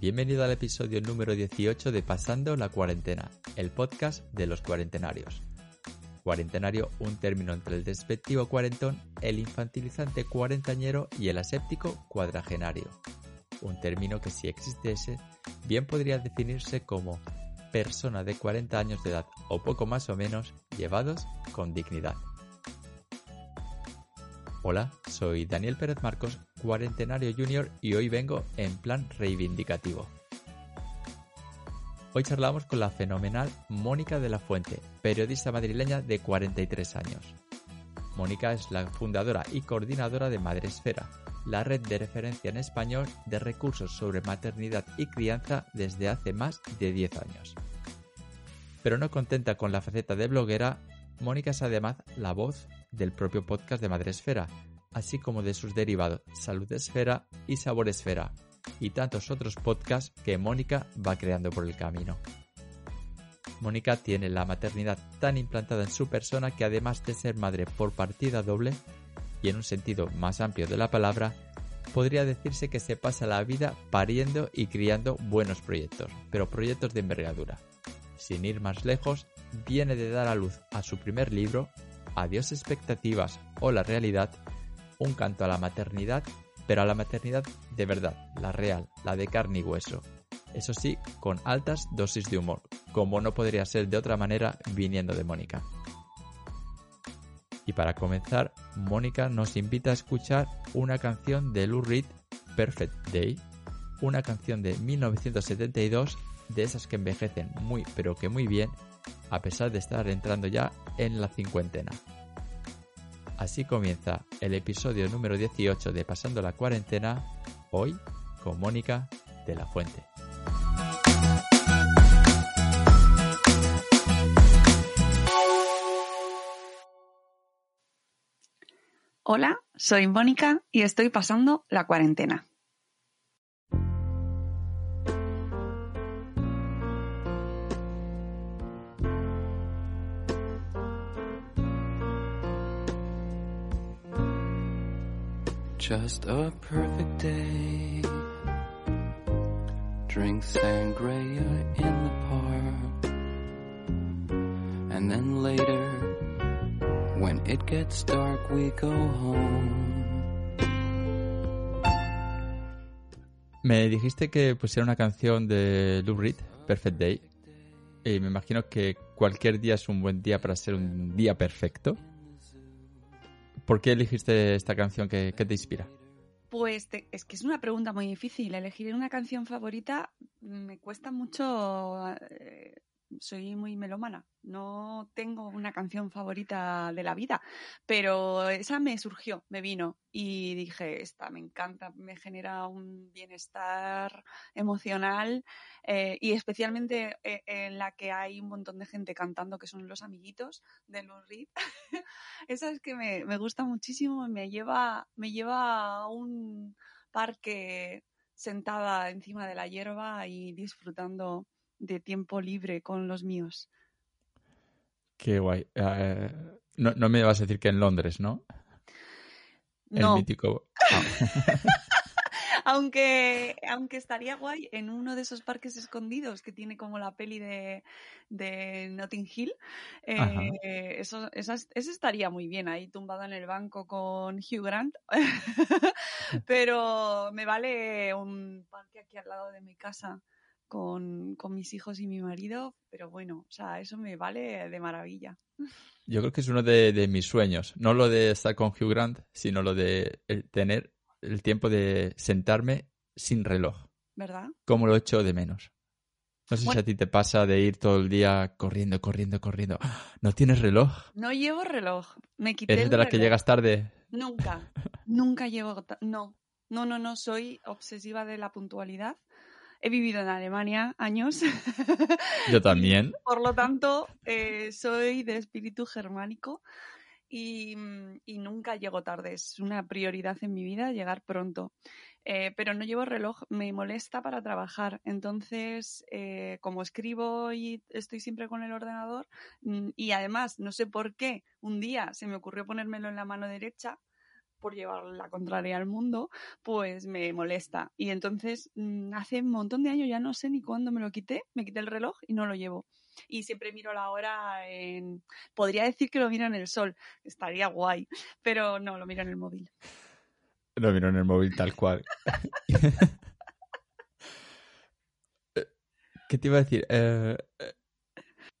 Bienvenido al episodio número 18 de Pasando la Cuarentena, el podcast de los cuarentenarios. Cuarentenario, un término entre el despectivo cuarentón, el infantilizante cuarentañero y el aséptico cuadragenario. Un término que si existiese, bien podría definirse como persona de 40 años de edad o poco más o menos llevados con dignidad. Hola, soy Daniel Pérez Marcos, cuarentenario junior y hoy vengo en plan reivindicativo. Hoy charlamos con la fenomenal Mónica de la Fuente, periodista madrileña de 43 años. Mónica es la fundadora y coordinadora de Madresfera, la red de referencia en español de recursos sobre maternidad y crianza desde hace más de 10 años. Pero no contenta con la faceta de bloguera, Mónica es además la voz del propio podcast de Madresfera, así como de sus derivados Salud Esfera y Sabor Esfera, y tantos otros podcasts que Mónica va creando por el camino. Mónica tiene la maternidad tan implantada en su persona que además de ser madre por partida doble, y en un sentido más amplio de la palabra, podría decirse que se pasa la vida pariendo y criando buenos proyectos, pero proyectos de envergadura. Sin ir más lejos, viene de dar a luz a su primer libro, Adiós expectativas o la realidad, un canto a la maternidad, pero a la maternidad de verdad, la real, la de carne y hueso. Eso sí, con altas dosis de humor, como no podría ser de otra manera viniendo de Mónica. Y para comenzar, Mónica nos invita a escuchar una canción de Lou Reed, Perfect Day, una canción de 1972 de esas que envejecen muy pero que muy bien a pesar de estar entrando ya en la cincuentena. Así comienza el episodio número 18 de Pasando la cuarentena, hoy con Mónica de la Fuente. Hola, soy Mónica y estoy pasando la cuarentena. Just a perfect day. Drink sangria in the park. And then later, when it gets dark, we go home. Me dijiste que pusiera una canción de Lou Reed, Perfect Day. Y me imagino que cualquier día es un buen día para ser un día perfecto. ¿Por qué elegiste esta canción? ¿Qué, qué te inspira? Pues te- es que es una pregunta muy difícil. Elegir una canción favorita me cuesta mucho. eh, soy muy melómana. No tengo una canción favorita de la vida, pero esa me surgió, me vino y dije, esta me encanta, me genera un bienestar emocional eh, y especialmente eh, en la que hay un montón de gente cantando que son los amiguitos de Lou Reed. Esa es que me, me gusta muchísimo, me lleva, me lleva a un parque sentada encima de la hierba y disfrutando de tiempo libre con los míos. Qué guay. Eh, no, no me vas a decir que en Londres, ¿no? El No, mítico. Ah, aunque, aunque estaría guay en uno de esos parques escondidos que tiene como la peli de, de Notting Hill. Eh, eso, esas- eso estaría muy bien ahí tumbada en el banco con Hugh Grant. Pero me vale un parque aquí al lado de mi casa con, con mis hijos y mi marido. Pero bueno, o sea, eso me vale de maravilla. Yo creo que es uno de, de mis sueños. No lo de estar con Hugh Grant, sino lo de el tener el tiempo de sentarme sin reloj. ¿Verdad? Como lo echo de menos. No sé si a ti te pasa de ir todo el día corriendo, corriendo, corriendo. ¿No tienes reloj? No llevo reloj. Me quité ¿Eres el de las que llegas tarde? Nunca, nunca llego. ta- No, no, no, no, soy obsesiva de la puntualidad. He vivido en Alemania años, Yo también. por lo tanto, eh, soy de espíritu germánico y, mm, y nunca llego tarde. Es una prioridad en mi vida llegar pronto. Eh, pero no llevo reloj, me molesta para trabajar. Entonces, eh, como escribo y estoy siempre con el ordenador, mm, y además, no sé por qué, un día se me ocurrió ponérmelo en la mano derecha por llevar la contraria al mundo, pues me molesta. Y entonces, mm, hace un montón de años, ya no sé ni cuándo me lo quité, me quité el reloj y no lo llevo. Y siempre miro la hora en... Podría decir que lo miro en el sol, estaría guay, pero no, lo miro en el móvil. Lo miro en el móvil tal cual. ¿Qué te iba a decir? Eh, eh,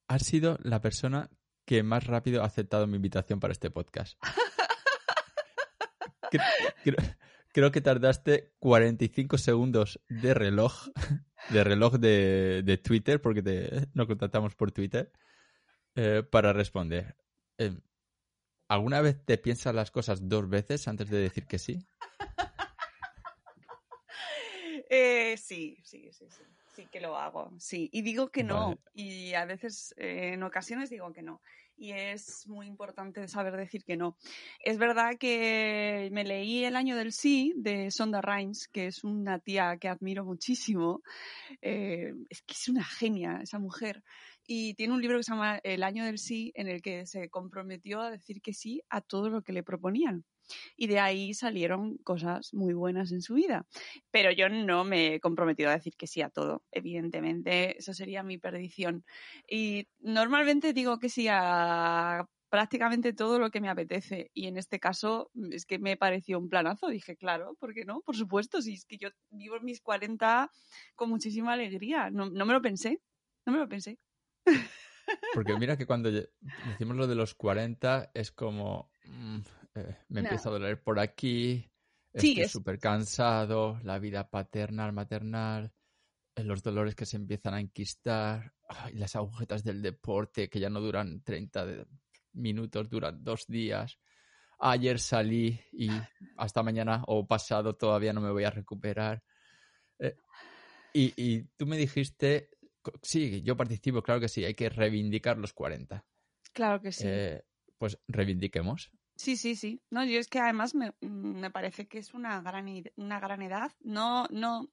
has sido la persona que más rápido ha aceptado mi invitación para este podcast. Creo, que tardaste 45 segundos de reloj, de reloj de, Twitter, porque te, nos contactamos por Twitter, eh, para responder. ¿Alguna vez te piensas las cosas dos veces antes de decir que sí? sí, sí, sí, sí. Sí que lo hago, sí. Y digo que no. Y a veces, eh, en ocasiones digo que no. Y es muy importante saber decir que no. Es verdad que me leí El año del sí de Sonda Rhimes, que es una tía que admiro muchísimo. Eh, es que es una genia esa mujer. Y tiene un libro que se llama El año del sí, en el que se comprometió a decir que sí a todo lo que le proponían y de ahí salieron cosas muy buenas en su vida. Pero yo no me he comprometido a decir que sí a todo, evidentemente, eso sería mi perdición. Y normalmente digo que sí a prácticamente todo lo que me apetece. Y en este caso es que me pareció un planazo. Dije, claro, ¿por qué no? Por supuesto, si es que yo vivo mis 40 con muchísima alegría. No, no me lo pensé, no me lo pensé. Porque mira que cuando decimos lo de los 40 es como, mm, eh, me empieza a doler por aquí, estoy súper cansado, la vida paternal, maternal, eh, los dolores que se empiezan a enquistar, las agujetas del deporte que ya no duran 30 minutos, duran dos días. Ayer salí y hasta mañana o pasado todavía no me voy a recuperar. Eh, y, y, tú me dijiste, sí, yo participo, claro que sí, hay que reivindicar los 40. Claro que sí. pues reivindiquemos. Sí, sí, sí. No, yo es que además me, mm, me parece que es una gran, una gran edad. No, no,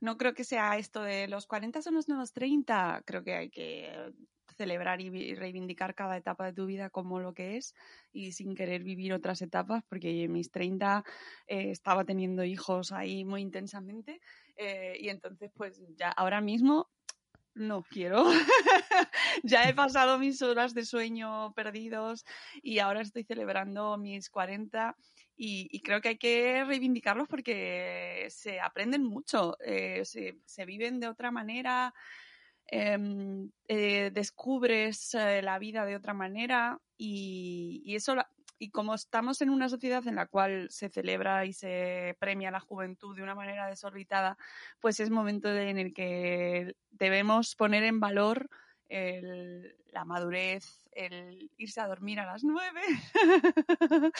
no creo que sea esto de los 40 son los nuevos 30. Creo que hay que celebrar y reivindicar cada etapa de tu vida como lo que es y sin querer vivir otras etapas, porque en mis 30 eh, estaba teniendo hijos ahí muy intensamente eh, y entonces pues ya ahora mismo no quiero. ya he pasado mis horas de sueño perdidos y ahora estoy celebrando mis 40 y, creo que hay que reivindicarlos porque se aprenden mucho, eh, se, viven de otra manera, em, eh, descubres eh, la vida de otra manera y eso y como estamos en una sociedad en la cual se celebra y se premia la juventud de una manera desorbitada, pues es momento en el que debemos poner en valor la madurez, el irse a dormir a las nueve.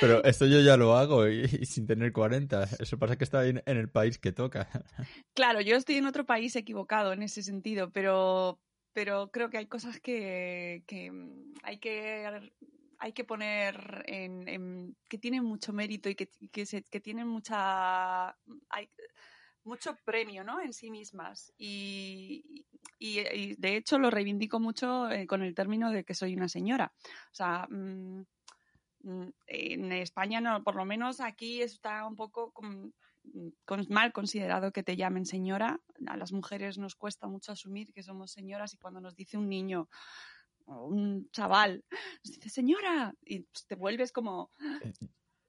Pero esto yo ya lo hago y, sin tener 40. Eso pasa que está en, en el país que toca. Claro, yo estoy en otro país equivocado en ese sentido, pero, pero creo que hay cosas que, hay que hay que poner en, que tienen mucho mérito y que, que, tienen mucha hay, mucho premio ¿no? en sí mismas y, de hecho lo reivindico mucho eh, con el término de que soy una señora o sea mm, mm, en España no por lo menos aquí está un poco mal considerado que te llamen señora. A las mujeres nos cuesta mucho asumir que somos señoras y cuando nos dice un niño o un chaval, nos dice señora y pues, te vuelves como, eh,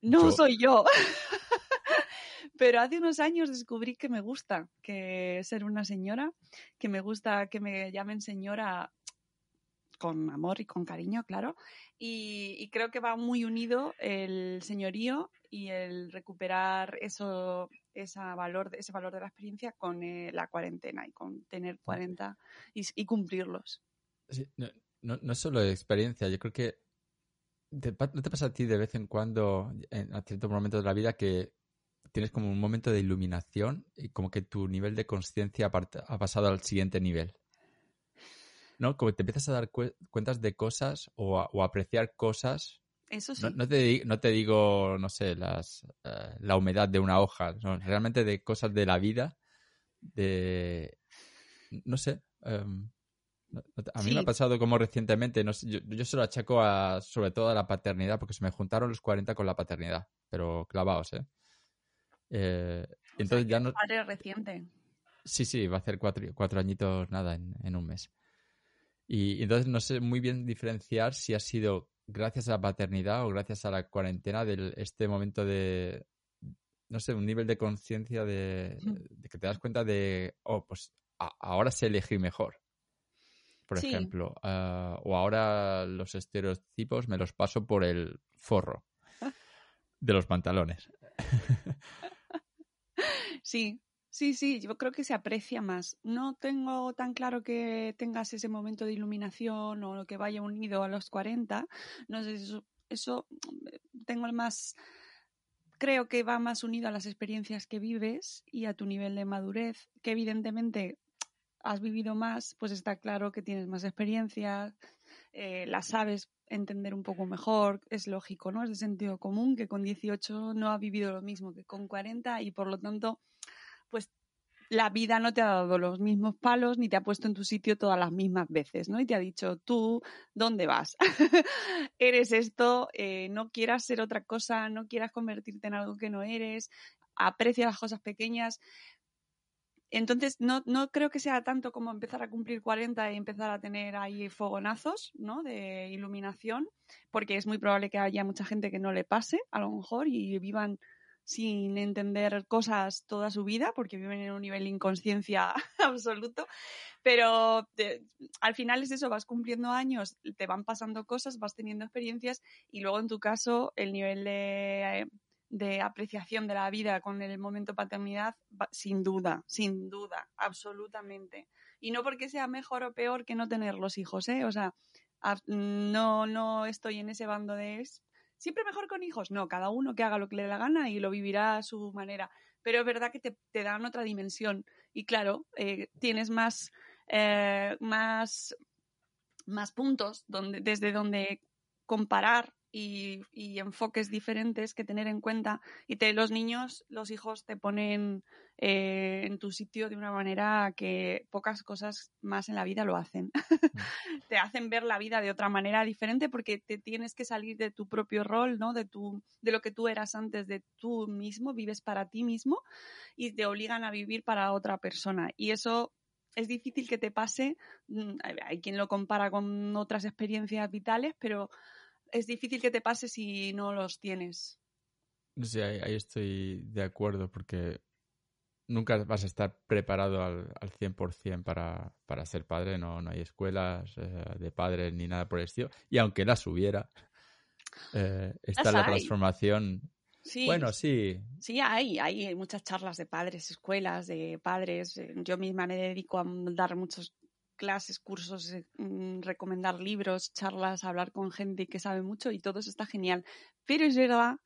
no soy yo. Pero hace unos años descubrí que me gusta que ser una señora, que me gusta que me llamen señora con amor y con cariño, claro. Y, creo que va muy unido el señorío y el recuperar eso, esa valor, ese valor de la experiencia con eh, la cuarentena y con tener 40 y, cumplirlos. no, no, es solo experiencia, yo creo que ¿no te pasa a ti de vez en cuando, en, a ciertos momentos de la vida, que tienes como un momento de iluminación y como que tu nivel de conciencia ha pasado al siguiente nivel? ¿No? Como te empiezas a dar cuentas de cosas o a, apreciar cosas. Eso sí. No, te, no, te, digo, no sé, las, eh, la humedad de una hoja, realmente de cosas de la vida, de, no sé, em, A mí me ha pasado como recientemente, no sé, yo, yo se lo achaco a, sobre todo a la paternidad, porque se me juntaron los 40 con la paternidad, pero clavaos, ¿eh? Eh, sea, entonces ya no... padre reciente. Sí, sí, va a hacer cuatro, cuatro añitos nada en, en un mes. Y entonces no sé muy bien diferenciar si ha sido gracias a la paternidad o gracias a la cuarentena de este momento de, no sé, un nivel de conciencia de, que te das cuenta de, oh, pues a- ahora sé elegir mejor. Por Sí. ejemplo, ah, o ahora los estereotipos me los paso por el forro de los pantalones. Sí, sí, sí, yo creo que se aprecia más. No tengo tan claro que tengas ese momento de iluminación o que vaya unido a los 40. No sé, eso, eso eh, tengo más, creo que va más unido a las experiencias que vives y a tu nivel de madurez, que evidentemente has vivido más, pues está claro que tienes más experiencias, eh, las sabes entender un poco mejor, es lógico, ¿no? Es de sentido común que con 18 no ha vivido lo mismo que con 40 y por lo tanto, pues la vida no te ha dado los mismos palos ni te ha puesto en tu sitio todas las mismas veces, ¿no? Y te ha dicho, tú, ¿dónde vas? eres esto, eh, no quieras ser otra cosa, no quieras convertirte en algo que no eres, aprecia las cosas pequeñas. Entonces, no, no creo que sea tanto como empezar a cumplir 40 y empezar a tener ahí fogonazos, ¿no? De iluminación, porque es muy probable que haya mucha gente que no le pase, a lo mejor, y vivan sin entender cosas toda su vida, porque viven en un nivel de inconsciencia absoluto. Pero al final es eso, vas cumpliendo años, te van pasando cosas, vas teniendo experiencias y luego en tu caso el nivel de, de apreciación de la vida con el momento paternidad, sin duda, sin duda, absolutamente. Y no porque sea mejor o peor que no tener los hijos, ¿eh? O sea, no, no estoy en ese bando de es siempre mejor con hijos. No, cada uno que haga lo que le dé la gana y lo vivirá a su manera. Pero es verdad que te, te dan otra dimensión. Y claro, eh, tienes más, eh, más, más puntos donde, desde donde comparar y, y enfoques diferentes que tener en cuenta. Y te, los niños, los hijos te ponen eh, en tu sitio de una manera que pocas cosas más en la vida lo hacen. te hacen ver la vida de otra manera diferente porque te tienes que salir de tu propio rol, ¿no? De tu, de lo que tú eras antes de tú mismo, vives para ti mismo y te obligan a vivir para otra persona. Y eso es difícil que te pase. mm, hay quien lo compara con otras experiencias vitales, pero es difícil que te pase si no los tienes. Sé, ahí, ahí estoy de acuerdo porque nunca vas a estar preparado al, al 100% para, para ser padre. No, no hay escuelas eh, de padres ni nada por el estilo. Y aunque las hubiera, eh, está la transformación. Sí, Bueno, sí, Sí, hay, hay muchas charlas de padres, escuelas de padres. Yo misma me dedico a dar muchas clases, cursos, eh, mm, recomendar libros, charlas, hablar con gente que sabe mucho y todo eso está genial. Pero es verdad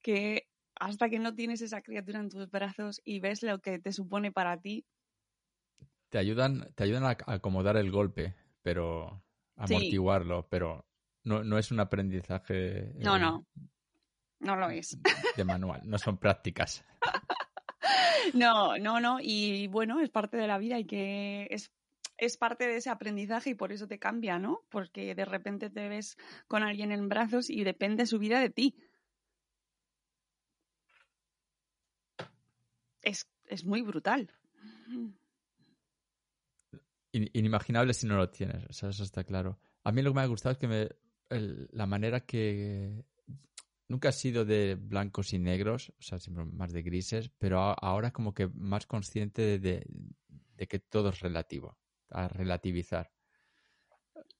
que hasta que no tienes esa criatura en tus brazos y ves lo que te supone para ti, te ayudan, te ayudan a acomodar el golpe, pero Sí. amortiguarlo, pero no, no es un aprendizaje no, eh, no, no lo es. de manual, no son prácticas. No, no, no. Y bueno, es parte de la vida y que es, es parte de ese aprendizaje y por eso te cambia, ¿no? Porque de repente te ves con alguien en brazos y depende su vida de ti. Es, es muy brutal. In- inimaginable si no lo tienes, o sea, eso está claro. A mí lo que me ha gustado es que me, la manera que nunca ha sido de blancos y negros, o sea, siempre más de grises, pero ahora como que más consciente de- de que todo es relativo, a relativizar.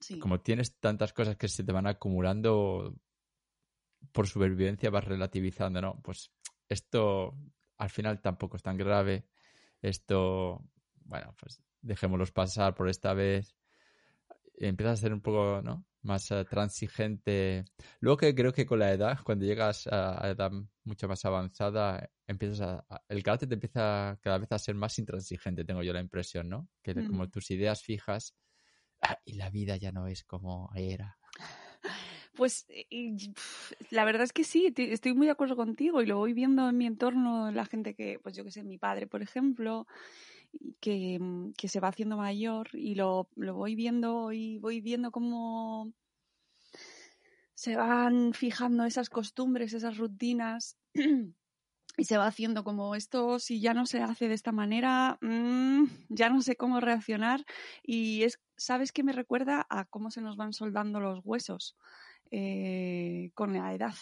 Sí. Como tienes tantas cosas que se te van acumulando por supervivencia, vas relativizando, ¿no? Pues esto al final tampoco es tan grave. Esto, bueno, pues dejémoslos pasar por esta vez. Empiezas a ser un poco, ¿no? Más eh, transigente. Luego que creo que con la edad, cuando llegas a, a edad mucho más avanzada, empiezas a, a- el carácter te empieza cada vez a ser más intransigente, tengo yo la impresión, ¿no? Que Mm. como tus ideas fijas ah, y la vida ya no es como era. Pues y, la verdad es que sí, te- estoy muy de acuerdo contigo y lo voy viendo en mi entorno, la gente que, pues yo que sé, mi padre, por ejemplo, que, mm, que se va haciendo mayor y lo, lo voy viendo y voy viendo cómo se van fijando esas costumbres, esas rutinas y se va haciendo como esto, si ya no se hace de esta manera, mm, ya no sé cómo reaccionar y es, ¿sabes qué me recuerda a cómo se nos van soldando los huesos eh, con la edad?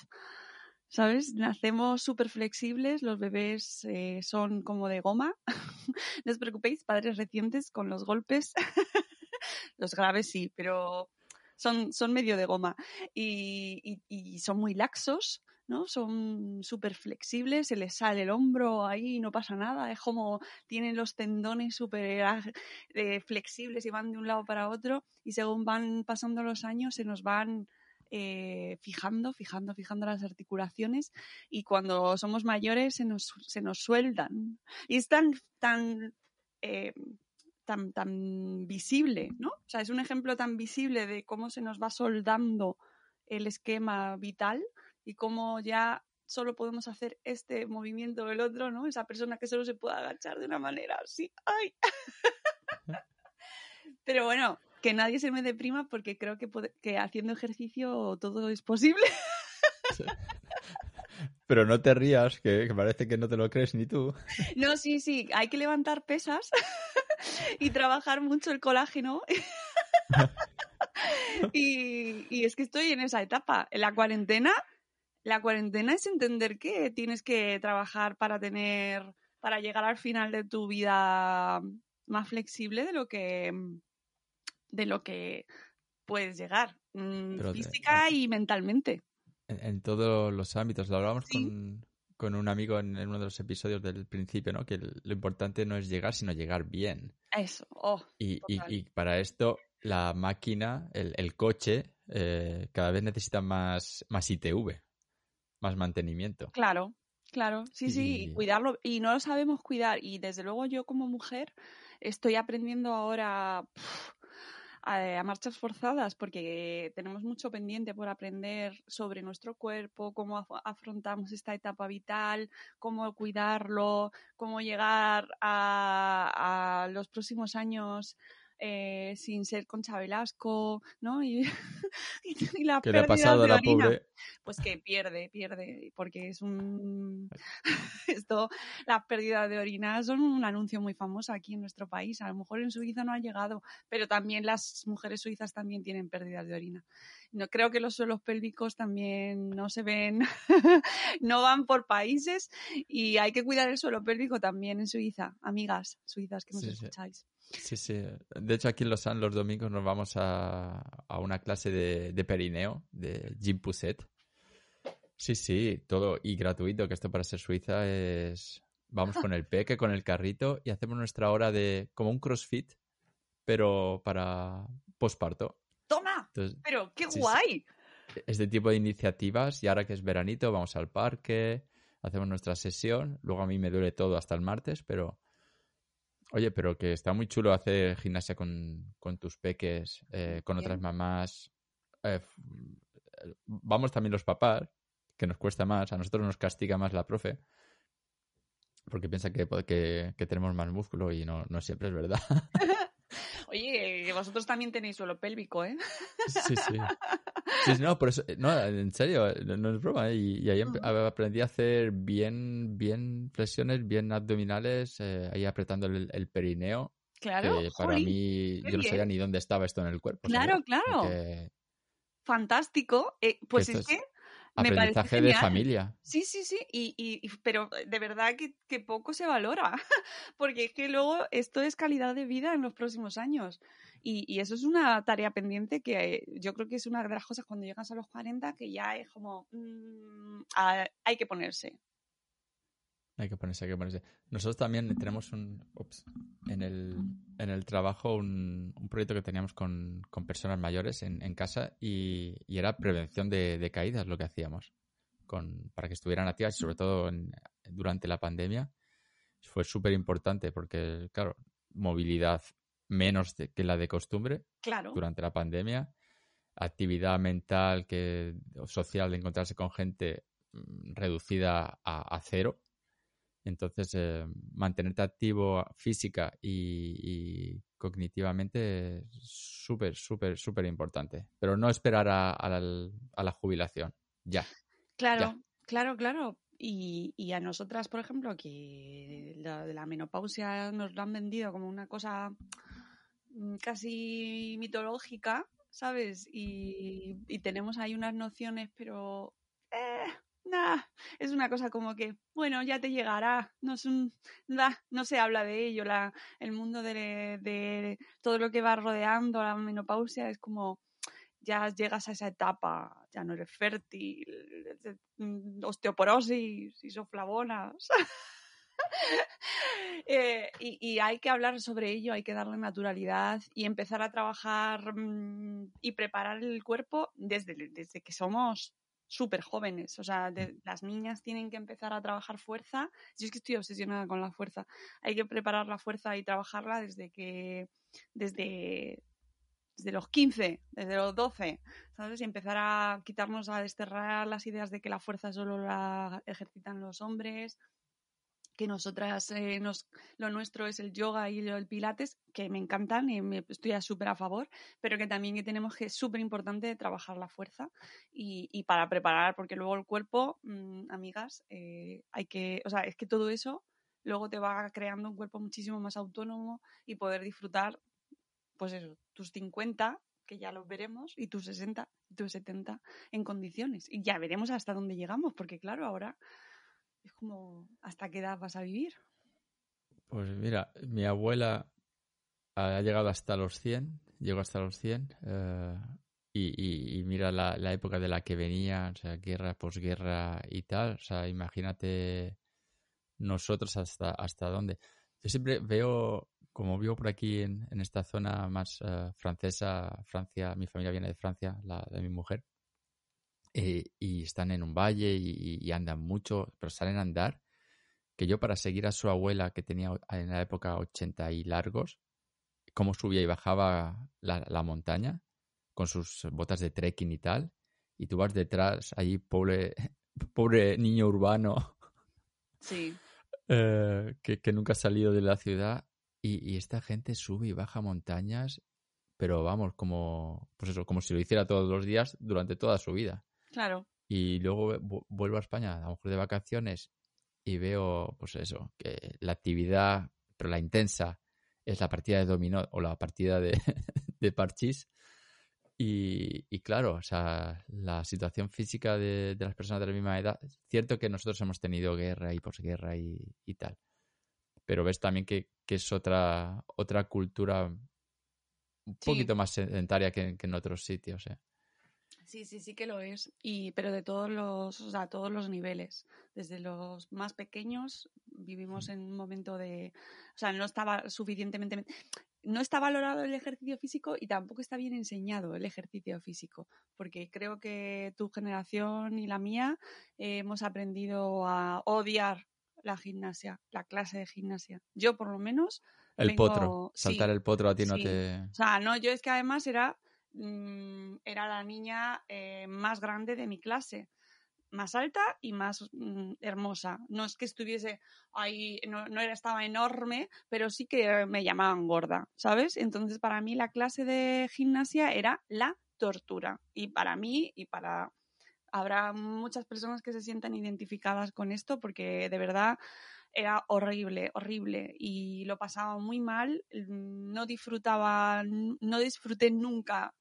¿Sabes? Nacemos súper flexibles, los bebés eh, son como de goma. no os preocupéis, padres recientes con los golpes. los graves sí, pero son, son medio de goma. Y, y, son muy laxos, ¿no? Son súper flexibles, se les sale el hombro ahí y no pasa nada. Es como tienen los tendones súper eh, flexibles y van de un lado para otro. Y según van pasando los años, se nos van eh, fijando, fijando, fijando las articulaciones y cuando somos mayores se nos, se nos sueldan. Y es tan, tan, eh, tan, tan visible, ¿no? O sea, es un ejemplo tan visible de cómo se nos va soldando el esquema vital y cómo ya solo podemos hacer este movimiento o el otro, ¿no? Esa persona que solo se puede agachar de una manera así. ¡Ay! Pero bueno, que nadie se me deprima porque creo que, que haciendo ejercicio todo es posible. Pero no te rías, que, parece que no te lo crees ni tú. No, sí, sí, hay que levantar pesas y trabajar mucho el colágeno. y, y es que estoy en esa etapa. En la cuarentena, la cuarentena es entender que tienes que trabajar para tener, para llegar al final de tu vida más flexible de lo que de lo que puedes llegar, mm, física y mentalmente. En, todos los ámbitos. Lo hablábamos con, un amigo en, uno de los episodios del principio, ¿no? Que lo importante no es llegar, sino llegar bien. Eso. Oh, y, y, para esto, la máquina, el, coche, eh, cada vez necesita más, más ITV, más mantenimiento. Claro, claro. Sí, sí, cuidarlo. Y no lo sabemos cuidar. Y desde luego yo como mujer estoy aprendiendo ahora a, marchas forzadas porque tenemos mucho pendiente por aprender sobre nuestro cuerpo, cómo afrontamos esta etapa vital, cómo cuidarlo, cómo llegar a los próximos años eh, sin ser Concha Velasco, ¿no? Y, la ¿Qué le ha pasado a la pobre? Pues que pierde, pierde, porque es un... Esto, las pérdidas de orina son un anuncio muy famoso aquí en nuestro país. A lo mejor en Suiza no ha llegado, pero también las mujeres suizas también tienen pérdidas de orina. No creo que los suelos pélvicos también no se ven, no van por países y hay que cuidar el suelo pélvico también en Suiza, amigas suizas que nos escucháis. Sí, sí. De hecho, aquí en Lausanne los domingos nos vamos a, una clase de, perineo, de Jim Puset. Sí, sí, todo y gratuito, que esto para ser Suiza es... Vamos con el peque, con el carrito y hacemos nuestra hora de como un crossfit, pero para posparto. ¡Toma! ¡Pero qué guay! Este tipo de iniciativas y ahora que es veranito vamos al parque, hacemos nuestra sesión. Luego a mí me duele todo hasta el martes, pero Oye, pero que está muy chulo hacer gimnasia con, tus peques, eh, con otras mamás. Eh, vamos también los papás, que nos cuesta más. A nosotros nos castiga más la profe. Porque piensa que, que, tenemos más músculo y no, no siempre es verdad. Oye, vosotros también tenéis suelo pélvico, ¿eh? Sí, sí. Sí, no, por eso, no, en serio, no, es broma. ¿eh? Y, ahí aprendí a hacer bien, bien flexiones, bien abdominales, eh, ahí apretando el, perineo. Claro. Que para mí, yo no sabía ni dónde estaba esto en el cuerpo. Claro, claro. Fantástico. Eh, pues es que Aprendizaje de familia. Sí, sí, sí, y, y, pero de verdad que, que, poco se valora, porque es que luego esto es calidad de vida en los próximos años. Y, y, eso es una tarea pendiente que yo creo que es una de las cosas cuando llegas a los 40 que ya es como, mm, hay que ponerse. Hay que ponerse, hay que ponerse. Nosotros también tenemos un, en, el, en el trabajo un, un proyecto que teníamos con, con personas mayores en, en casa y, y, era prevención de, de, caídas lo que hacíamos con, para que estuvieran activas y sobre todo durante la pandemia. Fue súper importante porque, claro, movilidad menos que la de costumbre claro. durante la pandemia, actividad mental que, o social de encontrarse con gente mm, reducida a, a cero Entonces, eh, mantenerte activo física y, cognitivamente es súper, súper, súper importante. Pero no esperar a, la, jubilación. Ya. Claro, claro, claro. Y, a nosotras, por ejemplo, que la, la menopausia nos lo han vendido como una cosa casi mitológica, ¿sabes? Y, tenemos ahí unas nociones, pero eh, es una cosa como que, bueno, ya te llegará, no, es un, no se habla de ello, la, el mundo de, de, todo lo que va rodeando la menopausia es como, ya llegas a esa etapa, ya no eres fértil, mm, osteoporosis, isoflavonas. eh, y, y, hay que hablar sobre ello, hay que darle naturalidad y empezar a trabajar mmm, y preparar el cuerpo desde, desde que somos súper jóvenes. O sea, mm. las niñas tienen que empezar a trabajar fuerza. Yo es que estoy obsesionada con la fuerza. Hay que preparar la fuerza y trabajarla desde que. desde. desde los 15, desde los 12, ¿sabes? Y empezar a quitarnos, a desterrar las ideas de que la fuerza solo la ejercitan los hombres, que nosotras, eh, nos, lo nuestro es el yoga y el pilates, que me encantan y me, estoy súper a favor, pero que también que tenemos que es súper importante trabajar la fuerza y, y, para preparar, porque luego el cuerpo, mmm, amigas, eh, hay que, o sea, es que todo eso luego te va creando un cuerpo muchísimo más autónomo y poder disfrutar, pues eso, tus 50 que ya los veremos, y tus 60, y tus 70 en condiciones. Y ya veremos hasta dónde llegamos, porque claro, ahora como, ¿hasta qué edad vas a vivir? Pues mira, mi abuela ha llegado hasta los 100, llegó hasta los 100, eh, y, mira la, época de la que venía, o sea, guerra, posguerra y tal, o sea, imagínate nosotros hasta, hasta dónde. Yo siempre veo, como vivo por aquí en, esta zona más eh, francesa, Francia, mi familia viene de Francia, la de mi mujer, eh, y están en un valle y, andan mucho, pero salen a andar, que yo para seguir a su abuela que tenía en la época 80 y largos, cómo subía y bajaba la, montaña con sus botas de trekking y tal, y tú vas detrás, allí pobre, pobre niño urbano. Sí. Eh, que, nunca ha salido de la ciudad y, y, esta gente sube y baja montañas, pero vamos, como, pues eso, como si lo hiciera todos los días durante toda su vida. Claro. Y luego vuelvo a España, a lo mejor de vacaciones, y veo, pues eso, que la actividad, pero la intensa, es la partida de dominó o la partida de, de parchís. Y, y, claro, o sea, la situación física de, las personas de la misma edad, cierto que nosotros hemos tenido guerra y posguerra y, y tal, pero ves también que, que es otra, otra cultura un poquito más sedentaria que, que, en otros sitios. ¿eh? Sí, sí, sí que lo es. Y, pero de todos los, o sea, todos los niveles. Desde los más pequeños vivimos en un momento de. O sea, no estaba suficientemente. No está valorado el ejercicio físico y tampoco está bien enseñado el ejercicio físico, porque creo que tu generación y la mía hemos aprendido a odiar la gimnasia, la clase de gimnasia. Yo, por lo menos. El potro. Saltar el potro a ti no te. O sea, no, yo es que además era Mm, era la niña eh, más grande de mi clase, más alta y más mm, hermosa. No es que estuviese ahí, no, era, estaba enorme, pero sí que me llamaban gorda, ¿sabes? Entonces para mí la clase de gimnasia era la tortura. Y para mí y para... Habrá muchas personas que se sientan identificadas con esto porque de verdad era horrible, horrible y lo pasaba muy mal, no disfrutaba, no disfruté nunca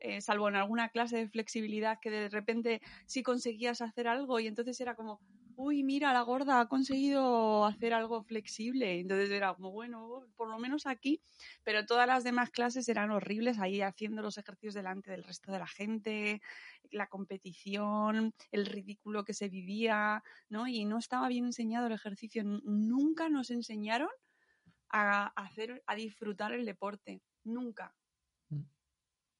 eh, salvo en alguna clase de flexibilidad que de repente sí conseguías hacer algo y entonces era como, uy, mira, la gorda ha conseguido hacer algo flexible. Entonces era como, bueno, por lo menos aquí, pero todas las demás clases eran horribles ahí haciendo los ejercicios delante del resto de la gente, la competición, el ridículo que se vivía, ¿no? Y no estaba bien enseñado el ejercicio. Nunca nos enseñaron a hacer, a disfrutar el deporte. Nunca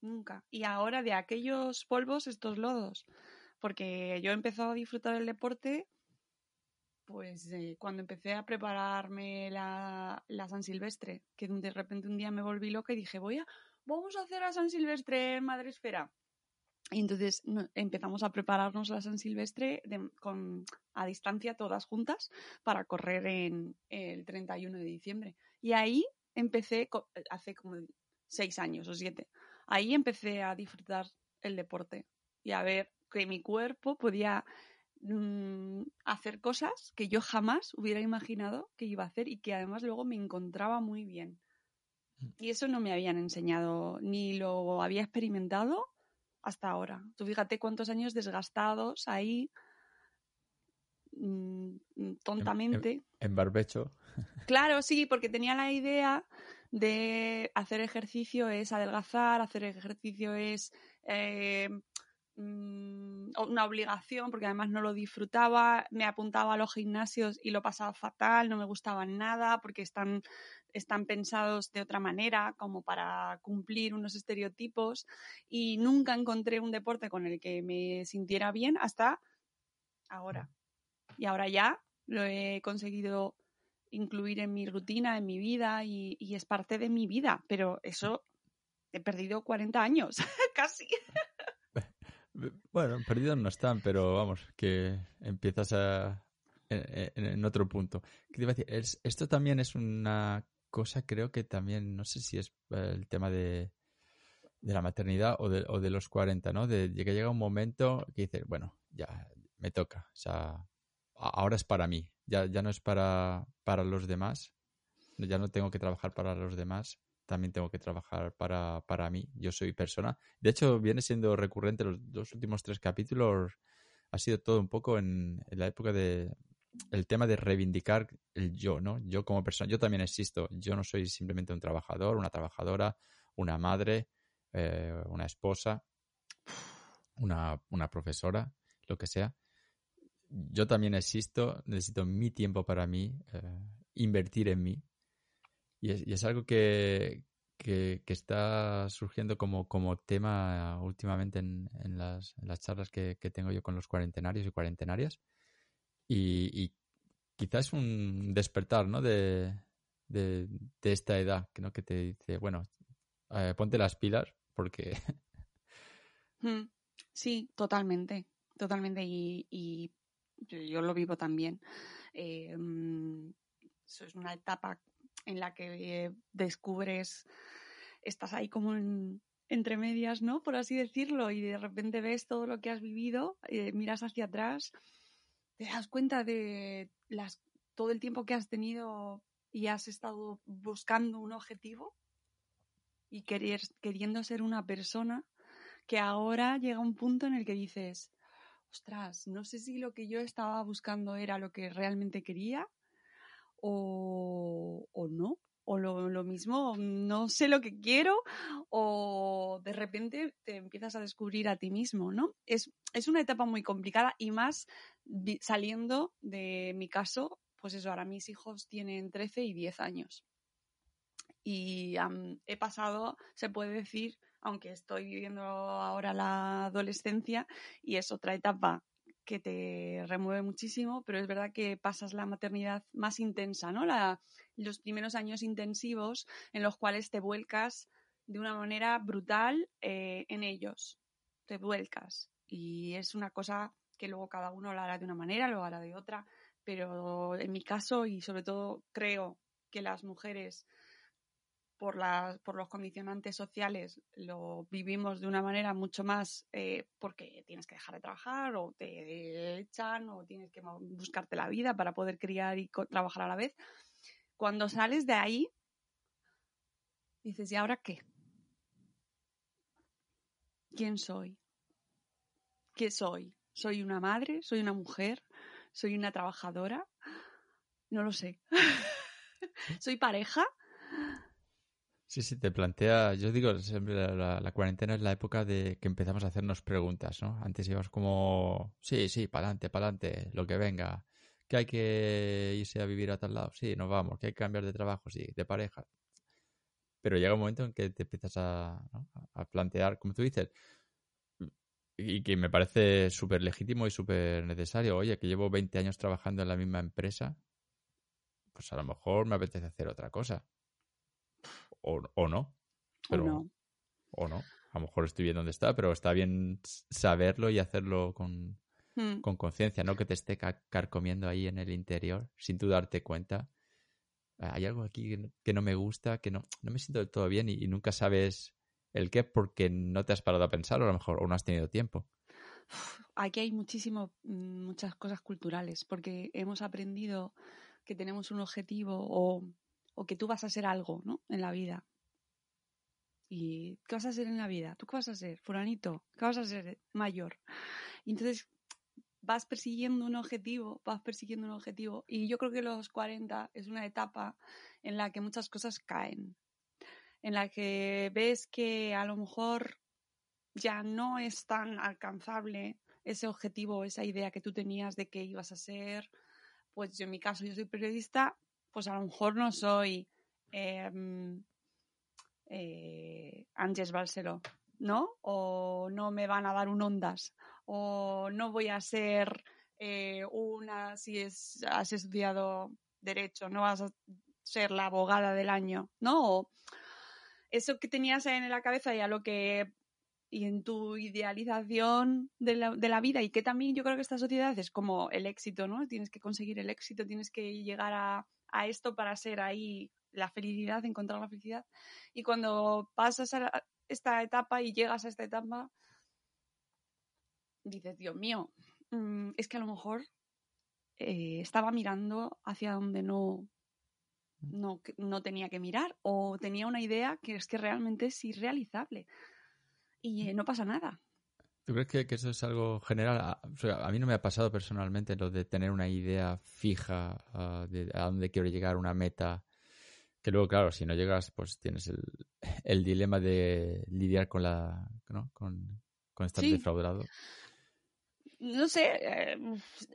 nunca. Y ahora de aquellos polvos, estos lodos. Porque yo he empezado a disfrutar el deporte, pues eh, cuando empecé a prepararme la, la, San Silvestre, que de repente un día me volví loca y dije, voy a, vamos a hacer a San Silvestre en Madresfera. Y entonces empezamos a prepararnos a San Silvestre con, a distancia todas juntas para correr en el 31 de diciembre. Y ahí empecé, co- hace como seis años o siete, ahí empecé a disfrutar el deporte y a ver que mi cuerpo podía mm, hacer cosas que yo jamás hubiera imaginado que iba a hacer y que además luego me encontraba muy bien. Y eso no me habían enseñado, ni lo había experimentado hasta ahora. Tú fíjate cuántos años desgastados ahí mm, mm, tontamente. En barbecho. Claro, sí, porque tenía la idea de hacer ejercicio es adelgazar, hacer ejercicio es eh, mm, una obligación, porque además no lo disfrutaba, me apuntaba a los gimnasios y lo pasaba fatal, no me gustaban nada, porque están, están pensados de otra manera, como para cumplir unos estereotipos, y nunca encontré un deporte con el que me sintiera bien hasta ahora. Y ahora ya lo he conseguido incluir en mi rutina, en mi vida y, y es parte de mi vida, pero eso he perdido 40 años, casi. Bueno, perdidos no están, pero vamos, que empiezas a en, otro punto. ¿Qué te iba a decir? Es- esto también es una cosa, creo que también, no sé si es eh, el tema de, de la maternidad o de, o de los 40, ¿no? De que llega un momento que dices, bueno, ya me toca, o sea, ahora es para mí, ya, ya no es para, para los demás, ya no tengo que trabajar para los demás, también tengo que trabajar para, para mí, yo soy persona. De hecho, viene siendo recurrente los dos últimos tres capítulos, ha sido todo un poco en, la época de el tema de reivindicar el yo, ¿no? Yo como persona, yo también existo, yo no soy simplemente un trabajador, una trabajadora, una madre, eh, una esposa, una, una profesora, lo que sea. Yo también existo, necesito mi tiempo para mí, eh, invertir en mí. Y es, algo que, que, está surgiendo como, como tema últimamente en, en las, charlas que, tengo yo con los cuarentenarios y cuarentenarias. Y, y quizás un despertar, ¿no? De, de, esta edad, ¿no? que te dice, bueno, eh, ponte las pilas porque Mm, Sí, totalmente, totalmente. Y, yo lo vivo también. Eh, mm, eso es una etapa en la que eh, descubres, estás ahí como en- entre medias, ¿no? Por así decirlo, y de repente ves todo lo que has vivido, eh, miras hacia atrás, te das cuenta de las, todo el tiempo que has tenido y has estado buscando un objetivo y querer, queriendo ser una persona que ahora llega un punto en el que dices, ostras, no sé si lo que yo estaba buscando era lo que realmente quería o, o no. O lo, lo mismo, no sé lo que quiero, o de repente te empiezas a descubrir a ti mismo, ¿no? Es, es una etapa muy complicada y más saliendo de mi caso, pues eso, ahora mis hijos tienen 13 y 10 años. Y he pasado, se puede decir, aunque estoy viviendo ahora la adolescencia y es otra etapa que te remueve muchísimo, pero es verdad que pasas la maternidad más intensa, ¿no? La, los primeros años intensivos en los cuales te vuelcas de una manera brutal eh, en ellos. Te vuelcas. Y es una cosa que luego cada uno lo hará de una manera, lo hará de otra, pero en mi caso y sobre todo creo que las mujeres por, por los condicionantes sociales lo vivimos de una manera mucho más eh, porque tienes que dejar de trabajar o te echan o tienes que buscarte la vida para poder criar y trabajar a la vez. Cuando sales de ahí, dices, ¿y ahora qué? ¿Quién soy? ¿Qué soy? ¿Soy una madre? ¿Soy una mujer? ¿Soy una trabajadora? No lo sé. ¿Soy pareja? Sí, sí, te plantea, yo digo siempre la, cuarentena es la época de que empezamos a hacernos preguntas, ¿no? Antes íbamos como, sí, sí, para adelante, lo que venga, que hay que irse a vivir a tal lado, sí, nos vamos, que hay que cambiar de trabajo, sí, de pareja. Pero llega un momento en que te empiezas a, a plantear, como tú dices, y que me parece súper legítimo y súper necesario, oye, que llevo 20 años trabajando en la misma empresa, pues a lo mejor me apetece hacer otra cosa. O, o no. Pero, ¿O no? o no. a lo mejor estoy bien donde está, pero está bien saberlo y hacerlo con, Mm. con conciencia, no que te esté ca- carcomiendo ahí en el interior sin tú darte cuenta. Hay algo aquí que no, me gusta, que no, no me siento del todo bien y, y nunca sabes el qué porque no te has parado a pensarlo a lo mejor o no has tenido tiempo. Aquí hay muchísimo, mm, muchas cosas culturales, porque hemos aprendido que tenemos un objetivo o, o que tú vas a ser algo, ¿no? En la vida. ¿Y qué vas a ser en la vida? ¿Tú qué vas a ser? Furanito, ¿qué vas a ser? Mayor. Y entonces vas persiguiendo un objetivo, vas persiguiendo un objetivo. Y yo creo que los 40 es una etapa en la que muchas cosas caen. En la que ves que a lo mejor ya no es tan alcanzable ese objetivo, esa idea que tú tenías de que ibas a ser. Pues yo en mi caso, yo soy periodista, pues a lo mejor no soy em, eh, Ángeles Balsero, ¿no? O no me van a dar un Ondas, o no voy a ser eh, una, si has estudiado Derecho, no vas a ser la abogada del año, ¿no? O eso que tenías en la cabeza y a lo que y en tu idealización de la, de la vida y que también yo creo que esta sociedad es como el éxito, ¿no? Tienes que conseguir el éxito, tienes que llegar a, a esto para ser ahí la felicidad, encontrar la felicidad. Y cuando pasas a esta etapa y llegas a esta etapa, dices, Dios mío, mm, es que a lo mejor eh, estaba mirando hacia donde no, no, no tenía que mirar o tenía una idea que es que realmente es irrealizable y eh, no pasa nada. ¿Tú crees que, que eso es algo general? A, o sea, a mí no me ha pasado personalmente lo de tener una idea fija ah, de a dónde quiero llegar, una meta. Que luego, claro, si no llegas, pues tienes el, el dilema de lidiar con la, ¿no? Con, con estar Sí. defraudado. No sé, eh,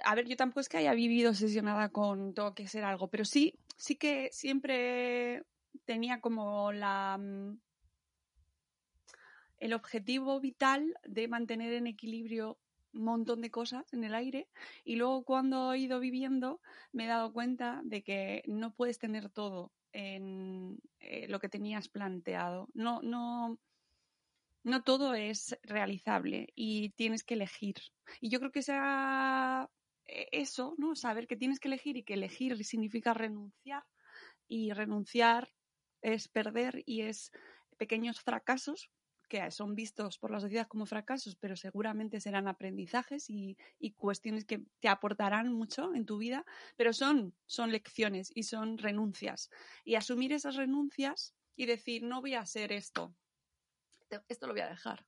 a ver, yo tampoco es que haya vivido obsesionada con tengo que ser algo, pero sí, sí que siempre tenía como la mm, el objetivo vital de mantener en equilibrio un montón de cosas en el aire y luego cuando he ido viviendo me he dado cuenta de que no puedes tener todo en eh, lo que tenías planteado. No, no, no todo es realizable y tienes que elegir. Y yo creo que sea eh, eso, ¿no? Saber que tienes que elegir y que elegir significa renunciar y renunciar es perder y es pequeños fracasos que son vistos por la sociedad como fracasos, pero seguramente serán aprendizajes y, y cuestiones que te aportarán mucho en tu vida, pero son, son lecciones y son renuncias. Y asumir esas renuncias y decir, no voy a hacer esto, esto lo voy a dejar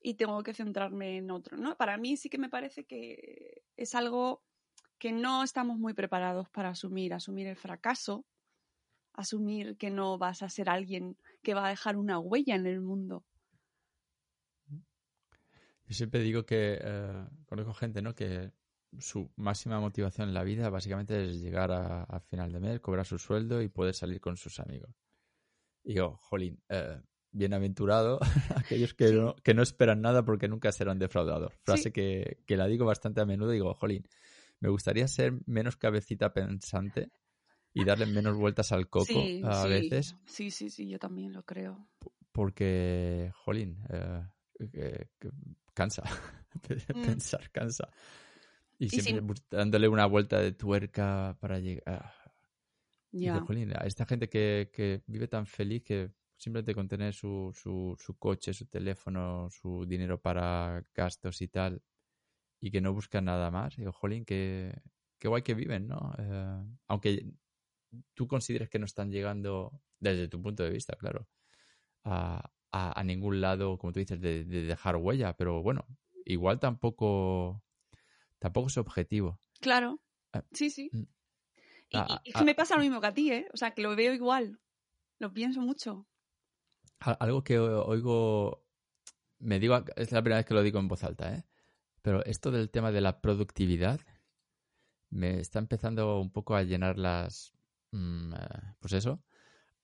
y tengo que centrarme en otro, ¿no? Para mí sí que me parece que es algo que no estamos muy preparados para asumir, asumir el fracaso, asumir que no vas a ser alguien que va a dejar una huella en el mundo. Yo siempre digo que eh, conozco gente, ¿no? Que su máxima motivación en la vida básicamente es llegar a, a final de mes, cobrar su sueldo y poder salir con sus amigos. Y digo, jolín, eh, bienaventurado aquellos que, Sí. no, que no esperan nada porque nunca serán defraudados. Frase Sí. que, que la digo bastante a menudo. Digo, jolín, me gustaría ser menos cabecita pensante y darle menos vueltas al coco sí, a veces sí, sí, sí, yo también lo creo. porque, jolín, eh, que- que cansa. Mm. Pensar cansa. Y Y siempre sin- dándole una vuelta de tuerca para llegar. Y Ya. dices, jolín, a esta gente que, que vive tan feliz que simplemente con tener su, su, su coche, su teléfono, su dinero para gastos y tal, y que no buscan nada más, digo, jolín, qué, qué guay que viven, ¿no? Eh, aunque tú consideres que no están llegando, desde tu punto de vista, claro, a, a, a ningún lado, como tú dices, de, de dejar huella, pero bueno, igual tampoco, tampoco es objetivo. Claro. Ah, Sí, sí. mm. Y, Ah, y- ah, es que me pasa lo mismo que a ti, ¿eh? O sea, que lo veo igual. Lo pienso mucho. Al- Algo que oigo, me digo, es la primera vez que lo digo en voz alta, ¿eh? Pero esto del tema de la productividad me está empezando un poco a llenar las, mm, eh, pues eso,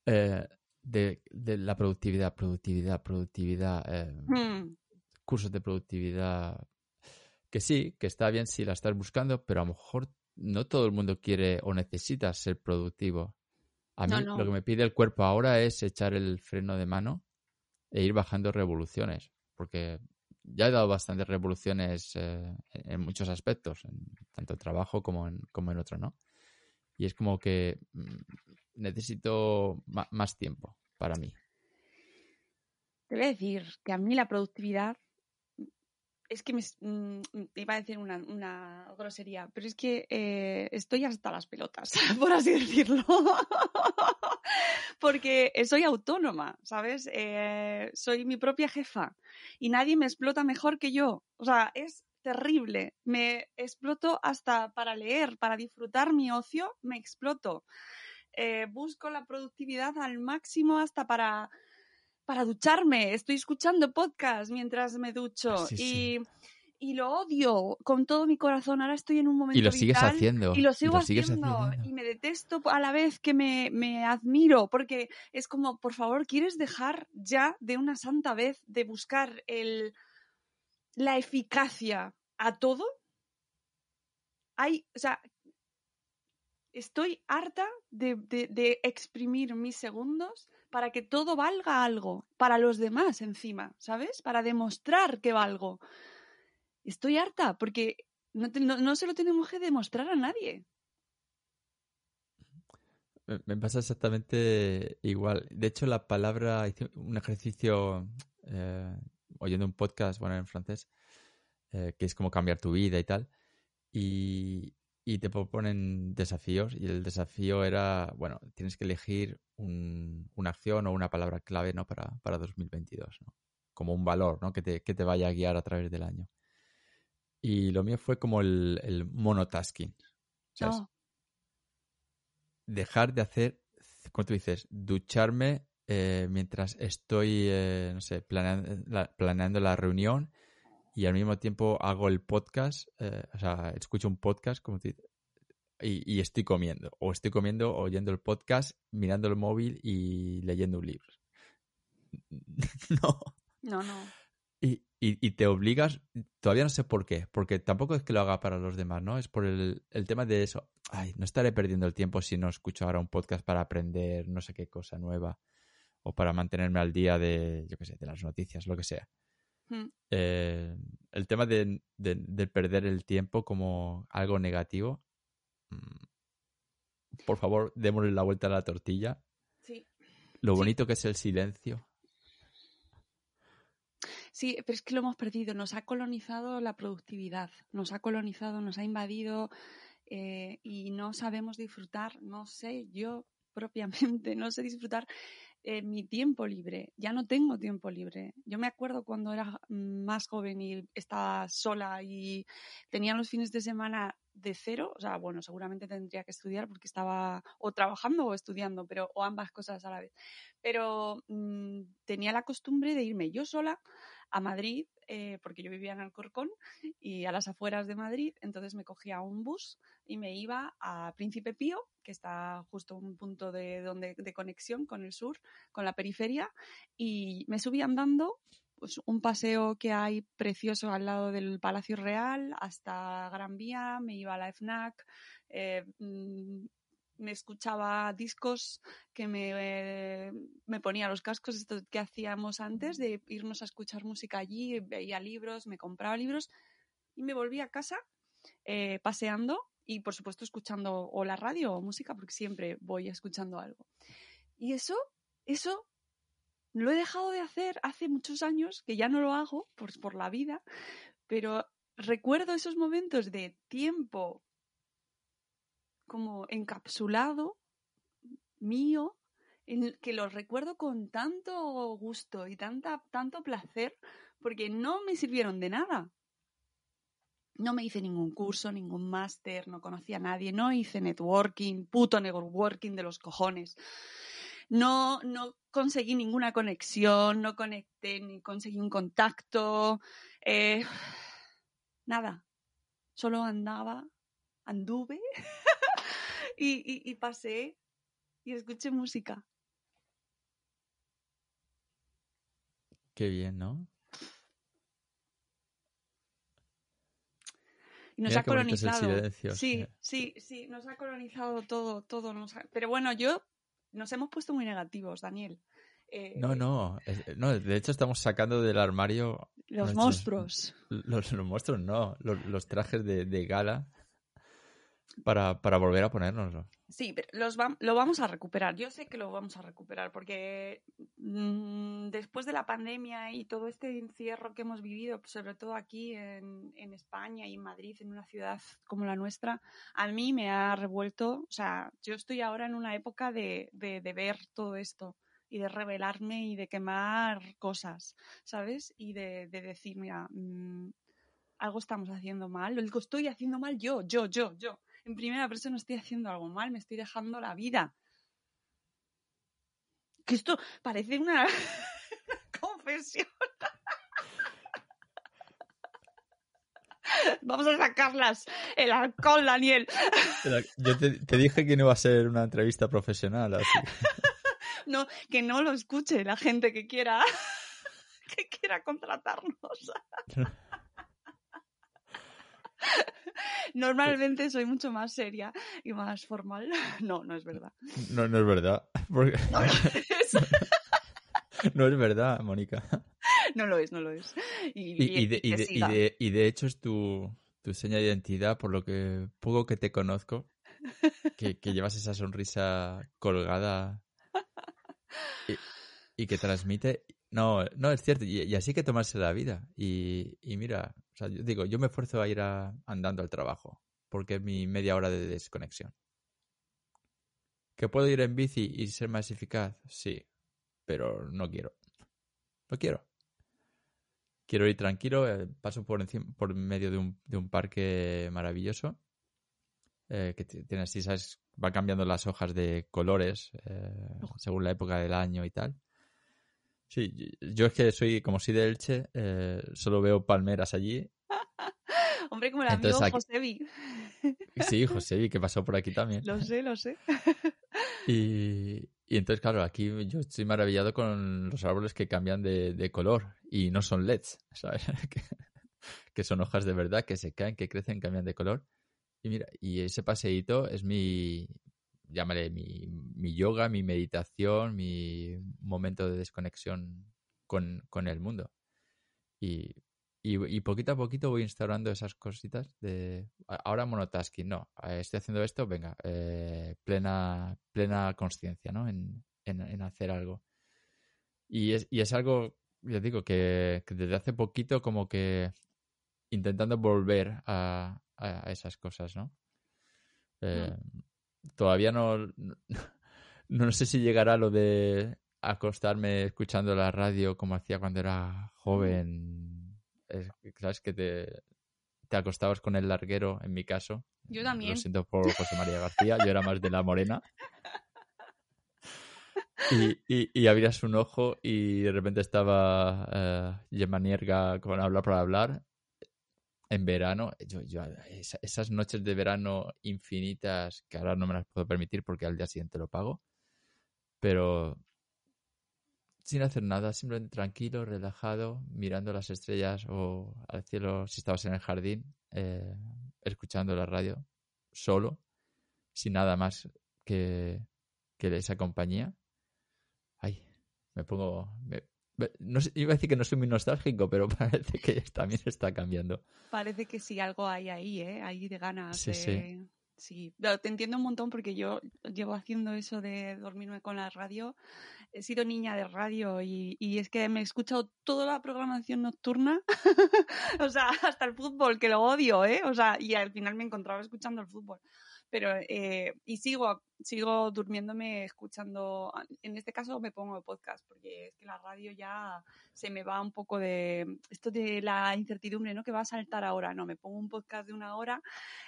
eh, de, de la productividad, productividad, productividad, eh, Hmm. cursos de productividad, que sí, que está bien si la estás buscando, pero a lo mejor no todo el mundo quiere o necesita ser productivo. A mí No, no. lo que me pide el cuerpo ahora es echar el freno de mano e ir bajando revoluciones, porque ya he dado bastantes revoluciones eh, en muchos aspectos, en tanto en trabajo como en, como en otro, ¿no? Y es como que mm, necesito más tiempo para mí. Te voy a decir que a mí la productividad es que me, mm, iba a decir una, grosería, pero es que eh, estoy hasta las pelotas, por así decirlo. Porque soy autónoma, ¿sabes? Eh, soy mi propia jefa y nadie me explota mejor que yo. O sea, es terrible. Me exploto hasta para leer, para disfrutar mi ocio, me exploto. Eh, busco la productividad al máximo hasta para para ducharme. Estoy escuchando podcast mientras me ducho. y, lo odio con todo mi corazón. Ahora estoy en un momento. Y lo sigues haciendo. Y lo sigo haciendo, Y me detesto a la vez que me, me, admiro. Porque es como, por favor, ¿quieres dejar ya de una santa vez de buscar el, la eficacia a todo? Hay, o sea, estoy harta de, de exprimir mis segundos para que todo valga algo, para los demás encima, ¿sabes? Para demostrar que valgo. Estoy harta porque no, se lo tenemos que demostrar a nadie. Me pasa exactamente igual. De hecho, la palabra, hice un ejercicio eh, oyendo un podcast, bueno, en francés, eh, que es como cambiar tu vida y tal. Y, y te proponen desafíos y el desafío era, bueno, tienes que elegir una acción o una palabra clave ¿no? para, para 2022, ¿no? como un valor ¿no? que, te, que te vaya a guiar a través del año. Y lo mío fue como el, el monotasking. Oh. Dejar de hacer, como tú dices, ducharme eh, mientras estoy, eh, no sé, planeando la, planeando la reunión y al mismo tiempo hago el podcast, eh, o sea, escucho un podcast como y, y, estoy comiendo. O estoy comiendo, oyendo el podcast, mirando el móvil y leyendo un libro. no. No, no. Y, y, te obligas, todavía no sé por qué, porque tampoco es que lo haga para los demás, ¿no? Es por el, el tema de eso. Ay, no estaré perdiendo el tiempo si no escucho ahora un podcast para aprender no sé qué cosa nueva o para mantenerme al día de, yo qué sé, de las noticias, lo que sea. Eh, el tema de, perder el tiempo como algo negativo. Mm, por favor, démosle la vuelta a la tortilla. Lo bonito que es el silencio. Sí, pero es que lo hemos perdido. Nos ha colonizado la productividad, nos ha colonizado, nos ha invadido eh, y no sabemos disfrutar. No sé, yo propiamente no sé disfrutar eh, mi tiempo libre. Ya no tengo tiempo libre. Yo me acuerdo cuando era más joven y estaba sola y tenía los fines de semana de cero, o sea, bueno, seguramente tendría que estudiar porque estaba o trabajando o estudiando, pero o ambas cosas a la vez. Pero mm, tenía la costumbre de irme yo sola a Madrid, eh, porque yo vivía en Alcorcón y a las afueras de Madrid, entonces me cogía un bus y me iba a Príncipe Pío, que está justo un punto de, donde, de conexión con el sur, con la periferia, y me subía andando pues, un paseo que hay precioso al lado del Palacio Real hasta Gran Vía, me iba a la FNAC, eh, mm, me escuchaba discos, que me, me, ponía los cascos, esto que hacíamos antes, de irnos a escuchar música allí, veía libros, me compraba libros y me volvía a casa eh, paseando y por supuesto escuchando o la radio o música porque siempre voy escuchando algo. Y eso, eso lo he dejado de hacer hace muchos años, que ya no lo hago por, por la vida, pero recuerdo esos momentos de tiempo como encapsulado mío, que los recuerdo con tanto gusto y tanta, tanto placer, porque no me sirvieron de nada. No me hice ningún curso, ningún máster, no conocía a nadie, no hice networking, puto networking de los cojones. No, no conseguí ninguna conexión, no conecté ni conseguí un contacto. Eh, nada. Solo andaba, anduve y, pasé y escuché música. Qué bien, ¿no? Y nos ha colonizado. Sí, sí, sí, nos ha colonizado todo, todo. Nos Pero bueno, yo nos hemos puesto muy negativos, Daniel. Eh, No, no, es- no, de hecho estamos sacando del armario Los nuestros- monstruos. Los, los monstruos no, los, los trajes de, de gala para, para volver a ponérnoslo. Sí, pero los vam- lo vamos a recuperar. Yo sé que lo vamos a recuperar porque mm, después de la pandemia y todo este encierro que hemos vivido, sobre todo aquí en, en España y en Madrid, en una ciudad como la nuestra, a mí me ha revuelto. O sea, yo estoy ahora en una época de, de, ver todo esto y de revelarme y de quemar cosas, ¿sabes? Y de, de decir, mira, mm, algo estamos haciendo mal, lo estoy haciendo mal yo, yo, yo, yo en primera persona estoy haciendo algo mal, me estoy dejando la vida. Que esto parece una confesión. Vamos a sacarlas. El alcohol, Daniel. Pero Yo te, te dije que no iba a ser una entrevista profesional, así. No, que no lo escuche la gente que quiera que quiera contratarnos. Normalmente soy mucho más seria y más formal. No, no es verdad. No, no es verdad. Porque- No, no es. no es verdad, Mónica. No lo es, no lo es. Y, Y, y de, y hecho es tu, tu seña de identidad, por lo que poco que te conozco, que, que llevas esa sonrisa colgada y, y que transmite. No, no, es cierto, y, y así hay que tomarse la vida. Y, y mira, o sea, yo digo, yo me esfuerzo a ir a- andando al trabajo, porque es mi media hora de desconexión. ¿Que puedo ir en bici y ser más eficaz? Sí, pero no quiero. No quiero. Quiero ir tranquilo, eh, paso por, encima, por medio de un, de un parque maravilloso, eh, que tiene así, ¿sabes? Va cambiando las hojas de colores eh, según la época del año y tal. Sí, yo es que soy, como soy de Elche, eh, solo veo palmeras allí. Hombre, como el amigo Entonces aquí- Josebi. Sí, José, que pasó por aquí también. Lo sé, lo sé. Y, y entonces, claro, aquí yo estoy maravillado con los árboles que cambian de, de color y no son LEDs, ¿sabes? que, que son hojas de verdad que se caen, que crecen, cambian de color. Y mira, y ese paseíto es mi, llámale, mi, mi yoga, mi meditación, mi momento de desconexión con, con el mundo. Y, y, y poquito a poquito voy instaurando esas cositas de ahora monotasking, no, eh, estoy haciendo esto, venga, eh, plena, plena conciencia, ¿no? En, en, en hacer algo. Y es, y es algo, ya digo, que, que desde hace poquito como que intentando volver a, a esas cosas, ¿no? Eh, Todavía no, no, sé si llegará lo de acostarme escuchando la radio como hacía cuando era joven. Es- ¿Sabes? Que te, te acostabas con el larguero, en mi caso. Yo también. Lo siento por José María García, yo era más de la morena. Y, y, y abrías un ojo y de repente estaba eh, Gemma Nierga con hablar para hablar en verano. Yo, yo, esa- esas noches de verano infinitas que ahora no me las puedo permitir porque al día siguiente lo pago. Pero sin hacer nada, simplemente tranquilo, relajado, mirando las estrellas o al cielo si estabas en el jardín, eh, escuchando la radio, solo, sin nada más que, que esa compañía. Ay, me pongo... no sé, iba a decir que no soy muy nostálgico, pero parece que también está cambiando. Parece que sí, algo hay ahí, ¿eh? Ahí de ganas. Sí, de- sí. Sí, te entiendo un montón porque yo llevo haciendo eso de dormirme con la radio. He sido niña de radio y, y es que me he escuchado toda la programación nocturna. o sea, hasta el fútbol, que lo odio, ¿eh? O sea, y al final me encontraba escuchando el fútbol. Pero, eh, y sigo, sigo durmiéndome escuchando, en este caso me pongo podcast, porque es que la radio ya se me va un poco de esto de la incertidumbre, ¿no? Que va a saltar ahora, no, me pongo un podcast de una hora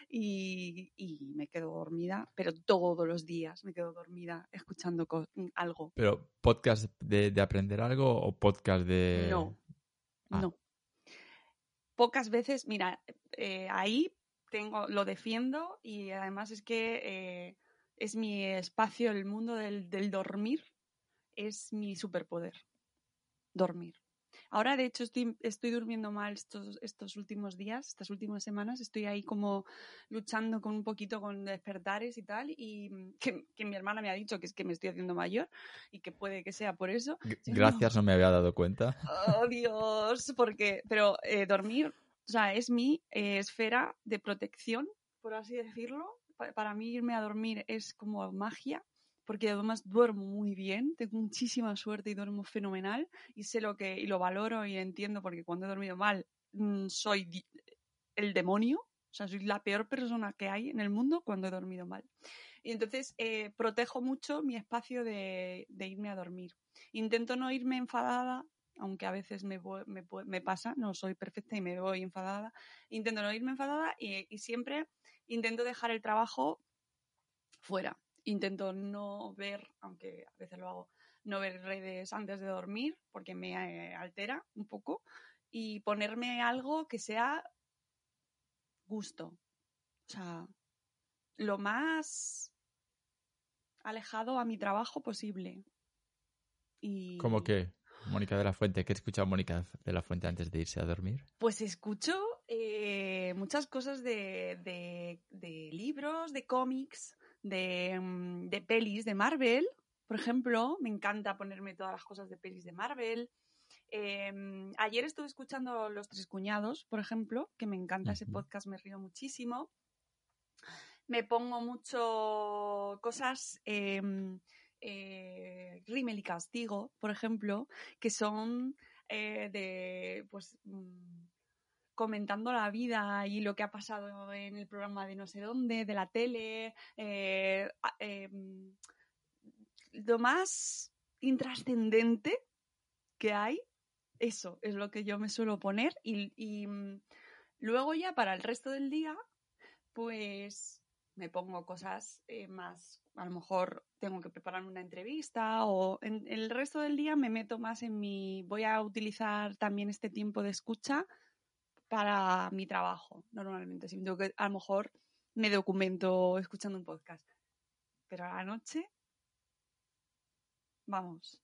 y, y me quedo dormida, pero todos los días me quedo dormida escuchando co- algo. Pero, ¿podcast de, de aprender algo o podcast de...? No, Ah. no. Pocas veces, mira, eh, ahí tengo, lo defiendo y además es que eh, es mi espacio, el mundo del, del dormir, es mi superpoder. Dormir. Ahora, de hecho, estoy, estoy durmiendo mal estos, estos últimos días, estas últimas semanas. Estoy ahí como luchando con un poquito con despertares y tal. Y mm, que, que mi hermana me ha dicho que es que me estoy haciendo mayor y que puede que sea por eso. G- Sí, no. Gracias, no me había dado cuenta. Oh, Dios, porque, pero eh, dormir, o sea, es mi eh, esfera de protección, por así decirlo. Pa- para mí irme a dormir es como magia, porque además duermo muy bien, tengo muchísima suerte y duermo fenomenal y sé lo que y lo valoro y entiendo porque cuando he dormido mal mm, soy el demonio, o sea, soy la peor persona que hay en el mundo cuando he dormido mal. Y entonces eh, protejo mucho mi espacio de, de irme a dormir. Intento no irme enfadada, aunque a veces me, me, me pasa, no soy perfecta y me voy enfadada. Intento no irme enfadada y, siempre intento dejar el trabajo fuera. Intento no ver, aunque a veces lo hago, no ver redes antes de dormir porque me eh, altera un poco y ponerme algo que sea gusto. O sea, lo más alejado a mi trabajo posible. ¿Cómo que? Mónica de la Fuente, ¿qué escucha Mónica de la Fuente antes de irse a dormir? Pues escucho eh, muchas cosas de, de- de libros, de cómics, de, mm, de pelis de Marvel. Por ejemplo, me encanta ponerme todas las cosas de pelis de Marvel. Eh, ayer estuve escuchando Los Tres Cuñados, por ejemplo, que me encanta ese podcast, me río muchísimo. Me pongo mucho cosas, eh, eh, y Castigo, por ejemplo, que son eh, de, pues, mm, comentando la vida y lo que ha pasado en el programa de no sé dónde, de la tele, eh, eh, mm, lo más intrascendente que hay, eso es lo que yo me suelo poner y, mm, luego ya para el resto del día, pues me pongo cosas más, a lo mejor tengo que prepararme una entrevista o en el resto del día me meto más en mi, voy a utilizar también este tiempo de escucha para mi trabajo, normalmente. Si que, a lo mejor me documento escuchando un podcast. Pero a la noche, vamos,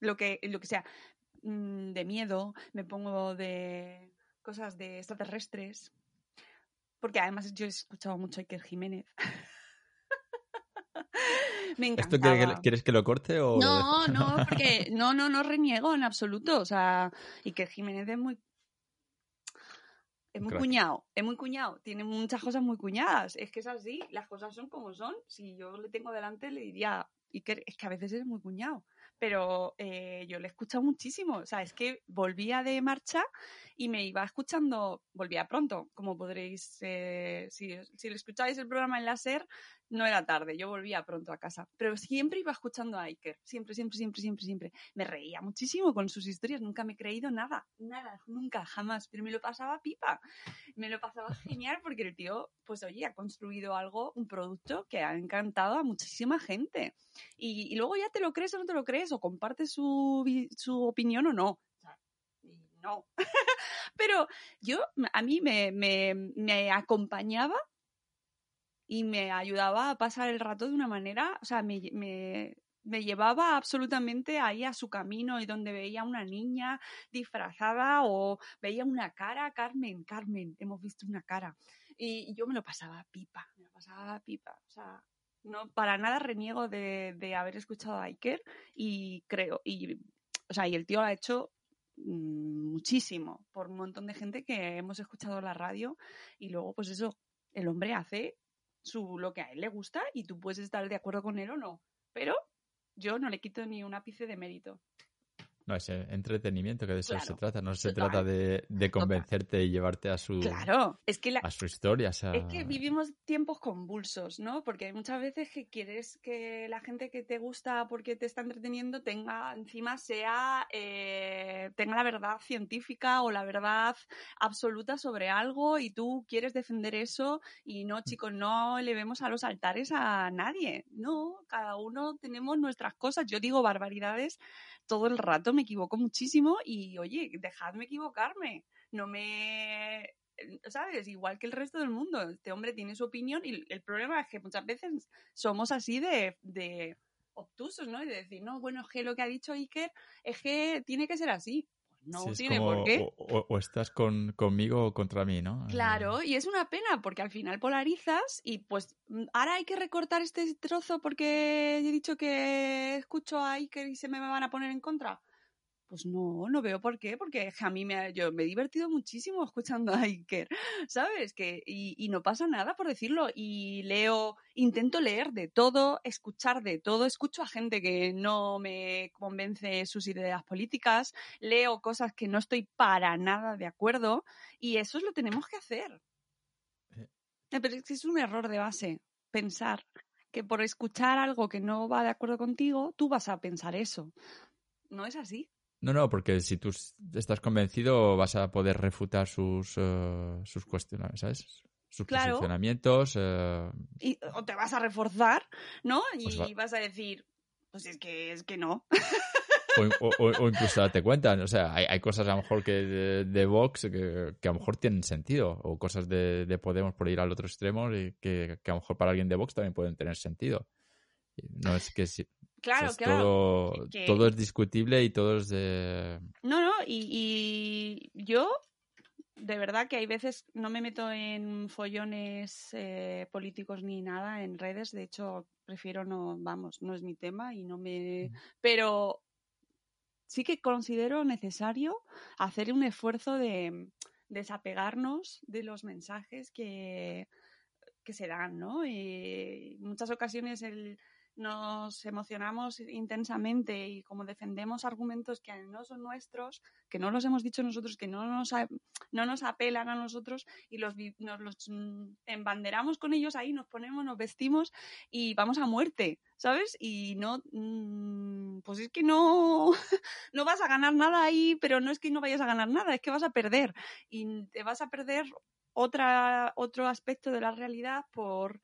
lo que, lo que sea, mm, de miedo, me pongo de cosas de extraterrestres, porque además yo he escuchado mucho a Iker Jiménez. me ¿Esto que- quieres que lo corte o No, no, porque no, no, no reniego en absoluto. O sea, Iker Jiménez es muy. Es muy Crack. cuñado, es muy cuñado, tiene muchas cosas muy cuñadas. Es que es así, las cosas son como son. Si yo le tengo delante, le diría, Iker, es que a veces es muy cuñado. Pero eh, yo le he escuchado muchísimo. O sea, es que volvía de marcha y me iba escuchando, volvía pronto, como podréis, eh, si, si le escucháis el programa en la SER, no era tarde, yo volvía pronto a casa. Pero siempre iba escuchando a Iker, siempre, siempre, siempre, siempre, siempre. Me reía muchísimo con sus historias, nunca me he creído nada, nada, nunca, jamás. Pero me lo pasaba pipa, me lo pasaba genial porque el tío, pues oye, ha construido algo, un producto que ha encantado a muchísima gente. Y, luego ya te lo crees o no te lo crees, o compartes su, su opinión o no. No. Pero yo, a mí me, me, me acompañaba y me ayudaba a pasar el rato de una manera, o sea, me, me, me llevaba absolutamente ahí a su camino y donde veía una niña disfrazada o veía una cara, Carmen, Carmen, hemos visto una cara. Y yo me lo pasaba pipa, me lo pasaba pipa. O sea, no, para nada reniego de, de haber escuchado a Iker y creo, y, o sea, y el tío lo ha hecho mm, muchísimo por un montón de gente que hemos escuchado la radio y luego, pues eso, el hombre hace su, lo que a él le gusta y tú puedes estar de acuerdo con él o no. Pero yo no le quito ni un ápice de mérito. No, es entretenimiento, que de eso Claro, se trata. No se total. trata de, de convencerte y llevarte a su, Claro, es que la, a su historia. o sea, Es que vivimos tiempos convulsos, ¿no? Porque hay muchas veces que quieres que la gente que te gusta porque te está entreteniendo tenga, encima sea, eh, tenga la verdad científica o la verdad absoluta sobre algo y tú quieres defender eso y no, chicos, no le vemos a los altares a nadie. No, cada uno tenemos nuestras cosas. Yo digo barbaridades todo el rato, me equivoco muchísimo y, oye, dejadme equivocarme. No me ¿sabes? Igual que el resto del mundo. Este hombre tiene su opinión y el problema es que muchas veces somos así de, de obtusos, ¿no? Y de decir, no, bueno, es que lo que ha dicho Iker es que tiene que ser así. No Sí, tiene como, por qué. O, o- o estás con, conmigo o contra mí, ¿no? Eh, Claro, y es una pena porque al final polarizas y pues mm, ahora hay que recortar este trozo porque he dicho que escucho a Iker y se me van a poner en contra. Pues no, no veo por qué, porque a mí me, ha- yo me he divertido muchísimo escuchando a Iker, ¿sabes? Que, y, y no pasa nada por decirlo. Y leo, intento leer de todo, escuchar de todo, escucho a gente que no me convence sus ideas políticas, leo cosas que no estoy para nada de acuerdo y eso es lo que tenemos que hacer. Eh, Pero es que es un error de base pensar que por escuchar algo que no va de acuerdo contigo, tú vas a pensar eso. No es así. No, no, porque si tú estás convencido vas a poder refutar sus, eh, sus cuestionamientos, ¿sabes? Sus Claro. posicionamientos. Y, o te vas a reforzar, ¿no? Y Pues va- vas a decir, pues es que es que no. o, o- o- o incluso darte cuenta. O sea, hay, hay cosas a lo mejor que de, de Vox que, que a lo mejor tienen sentido. O cosas de, de Podemos por ir al otro extremo y que, que a lo mejor para alguien de Vox también pueden tener sentido. No es que si, Claro, claro. todo, que- todo es discutible y todo es de... No, no, y, y yo de verdad que hay veces no me meto en follones eh, políticos ni nada en redes, de hecho prefiero no, vamos, no es mi tema y no me... Pero sí que considero necesario hacer un esfuerzo de desapegarnos de los mensajes que, que se dan, ¿no? Y en muchas ocasiones el, nos emocionamos intensamente y como defendemos argumentos que no son nuestros, que no los hemos dicho nosotros, que no nos, no nos apelan a nosotros y los, nos los mm, embanderamos con ellos ahí, nos ponemos, nos vestimos y vamos a muerte, ¿sabes? Y no, mm, pues es que no, no vas a ganar nada ahí, pero no es que no vayas a ganar nada, es que vas a perder y te vas a perder otra, otro aspecto de la realidad por,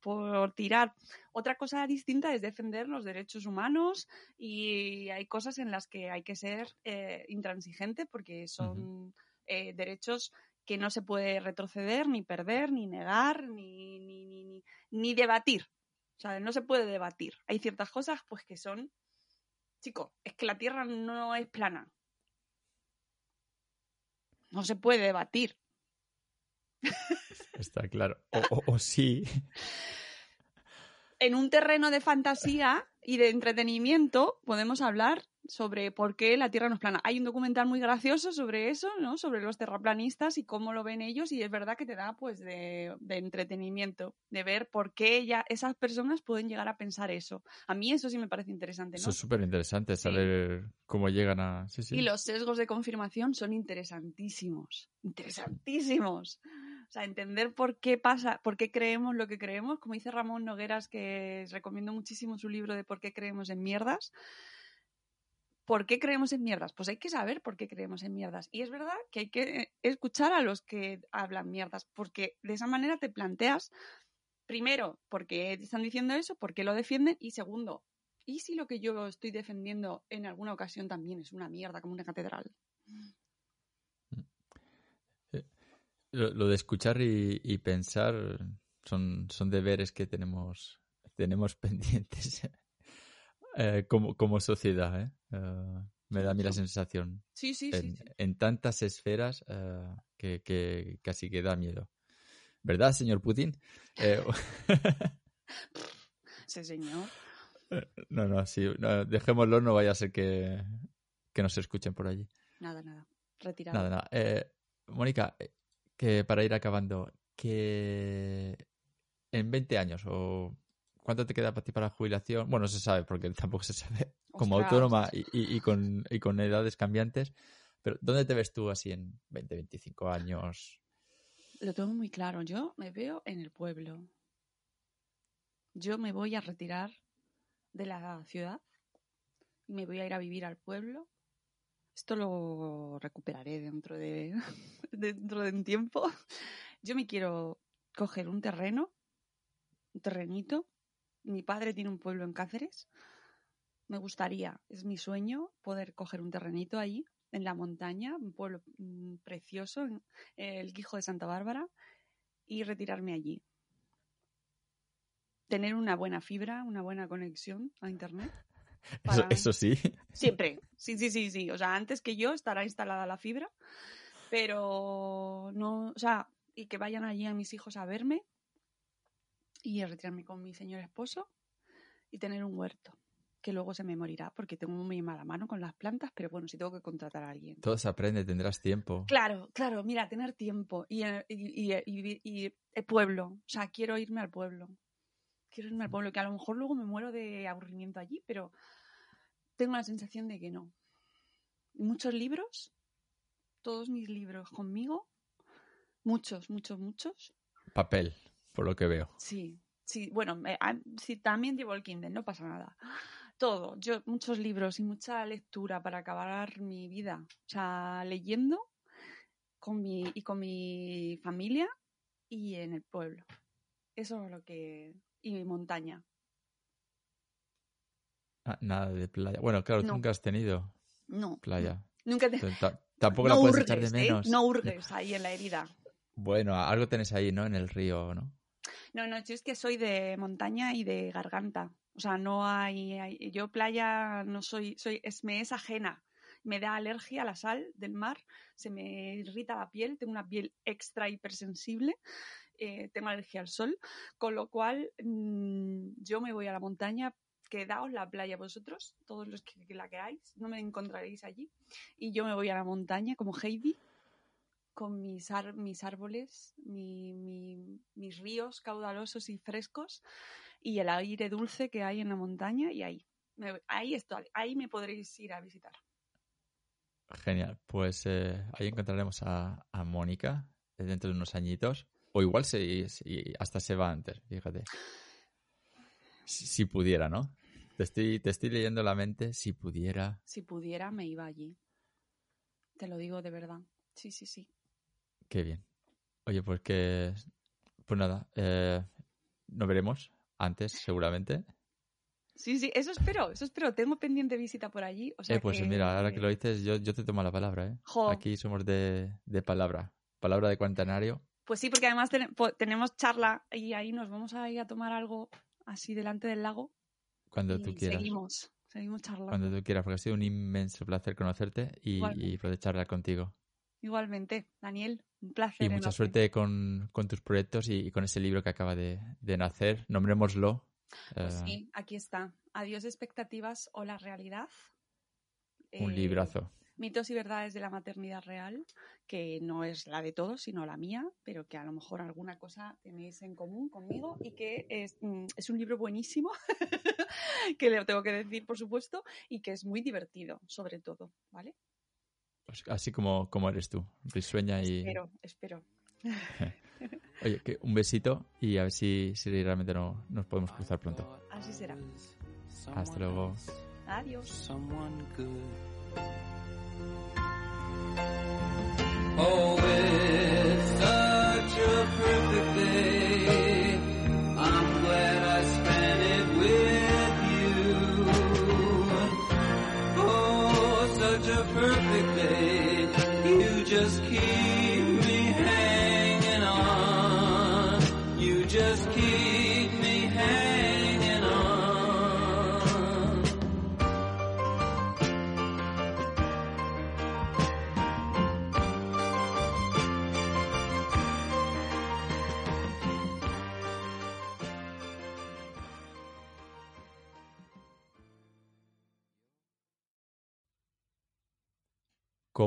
por tirar. Otra cosa distinta es defender los derechos humanos y hay cosas en las que hay que ser eh, intransigente porque son eh, derechos que no se puede retroceder, ni perder, ni negar, ni, ni, ni, ni, ni debatir. O sea, no se puede debatir. Hay ciertas cosas pues que son... Chico, es que la Tierra no es plana. No se puede debatir. Está claro. O, o- o sí. en un terreno de fantasía y de entretenimiento podemos hablar sobre por qué la Tierra no es plana. Hay un documental muy gracioso sobre eso, ¿no? Sobre los terraplanistas y cómo lo ven ellos y es verdad que te da pues de, de entretenimiento, de ver por qué ya esas personas pueden llegar a pensar eso. A mí eso sí me parece interesante, Eso es súper interesante, Sí. saber cómo llegan a... Sí, sí. Y los sesgos de confirmación son interesantísimos, interesantísimos. O sea, entender por qué pasa, por qué creemos lo que creemos, como dice Ramón Nogueras, que recomiendo muchísimo su libro de por qué creemos en mierdas. ¿Por qué creemos en mierdas? Pues hay que saber por qué creemos en mierdas. Y es verdad que hay que escuchar a los que hablan mierdas, porque de esa manera te planteas, primero, por qué están diciendo eso, por qué lo defienden, y segundo, ¿y si lo que yo estoy defendiendo en alguna ocasión también es una mierda como una catedral? Lo, lo de escuchar y, y pensar son, son deberes que tenemos, tenemos pendientes eh, como, como sociedad. ¿eh? Eh, me da a mí la sensación Sí, sí, sí. en, sí. en tantas esferas que, que casi que da miedo. ¿Verdad, señor Putin? Eh, Sí, señor. no, no, sí, no, dejémoslo, no vaya a ser que, que nos escuchen por allí. Nada, nada. Retirado. Nada, nada. Eh, Mónica, que para ir acabando, que en 20 años o cuánto te queda para ti para la jubilación, bueno, no se sabe porque tampoco se sabe como Ostras. autónoma y, y- y con, y con edades cambiantes, pero ¿dónde te ves tú así en 20, 25 años? Lo tengo muy claro. Yo me veo en el pueblo. Yo me voy a retirar de la ciudad y me voy a ir a vivir al pueblo. Esto lo recuperaré dentro de dentro de un tiempo. Yo me quiero coger un terreno, un terrenito. Mi padre tiene un pueblo en Cáceres. Me gustaría, es mi sueño, poder coger un terrenito allí, en la montaña, un pueblo mm, precioso, en- el Quijo de Santa Bárbara, y retirarme allí. Tener una buena fibra, una buena conexión a Internet Para- eso sí. Siempre. Sí, sí, sí, sí. O sea, antes que yo estará instalada la fibra, pero no, o sea, y que vayan allí a mis hijos a verme y a retirarme con mi señor esposo y tener un huerto, que luego se me morirá porque tengo muy mala mano con las plantas, pero bueno, si tengo que contratar a alguien. Todo se aprende, tendrás tiempo. Claro, claro, mira, tener tiempo y, eh, y, y- y- y el pueblo. O sea, quiero irme al pueblo. Quiero irme al pueblo, que a lo mejor luego me muero de aburrimiento allí, pero tengo la sensación de que no. Muchos libros, todos mis libros conmigo, muchos, muchos, muchos. Papel, por lo que veo. Sí, sí, bueno, ah, sí, también llevo el Kindle, no pasa nada. Todo, yo muchos libros y mucha lectura para acabar mi vida. O sea, leyendo con mi, y con mi familia y en el pueblo. Eso es lo que... Y montaña. Ah, nada de playa. Bueno, claro, tú No. nunca has tenido No. playa. Nunca te... Tampoco no la puedes hurgues, echar de ¿eh? menos. No hurgues ahí en la herida. Bueno, algo tenés ahí, ¿no? En el río, ¿no? No, no, yo es que soy de montaña y de garganta. O sea, no hay, hay- yo playa no soy, soy, es, me es ajena. Me da alergia a la sal del mar, se me irrita la piel, tengo una piel extra hipersensible, eh, tengo alergia al sol, con lo cual mm, yo me voy a la montaña, quedaos la playa vosotros, todos los que, la queráis, no me encontraréis allí, y yo me voy a la montaña como Heidi, con mis, mis árboles, mi- mi- mis ríos caudalosos y frescos y el aire dulce que hay en la montaña y ahí. Me- ahí estoy, ahí me podréis ir a visitar. Genial. Pues eh, ahí encontraremos a, a Mónica eh, dentro de unos añitos. O igual se, se- hasta se va antes, fíjate. Si, si pudiera, ¿no? Te estoy, te estoy leyendo la mente. Si pudiera. Si pudiera, me iba allí. Te lo digo de verdad. Sí, sí, sí. Qué bien. Oye, pues que. Pues nada. Eh, nos veremos antes, seguramente. Sí, sí, eso espero, eso espero. Tengo pendiente visita por allí. O sea eh, pues que- mira, ahora que lo dices, yo, yo te tomo la palabra, ¿eh? Jo. Aquí somos de, de palabra. Palabra de cuarentanario. Pues sí, porque además ten- tenemos charla y ahí nos vamos a ir a tomar algo así delante del lago. Cuando y tú quieras. Seguimos, seguimos charlando. Cuando tú quieras, porque ha sido un inmenso placer conocerte y, y poder charlar contigo. Igualmente, Daniel, un placer. Y mucha enorme. suerte con, con tus proyectos y, y con ese libro que acaba de, de nacer. Nombrémoslo. Pues eh, sí, aquí está. Adiós expectativas o la realidad. Un Eh, librazo. Mitos y verdades de la maternidad real, que no es la de todos, sino la mía, pero que a lo mejor alguna cosa tenéis en común conmigo y que es, mm, es un libro buenísimo, que le tengo que decir, por supuesto, y que es muy divertido, sobre todo, ¿vale? Pues así como, como eres tú. Risueña y. Espero, espero. Oye, que un besito y a ver si, si realmente no, nos podemos cruzar pronto. Así será. Hasta luego. Adiós. Oh.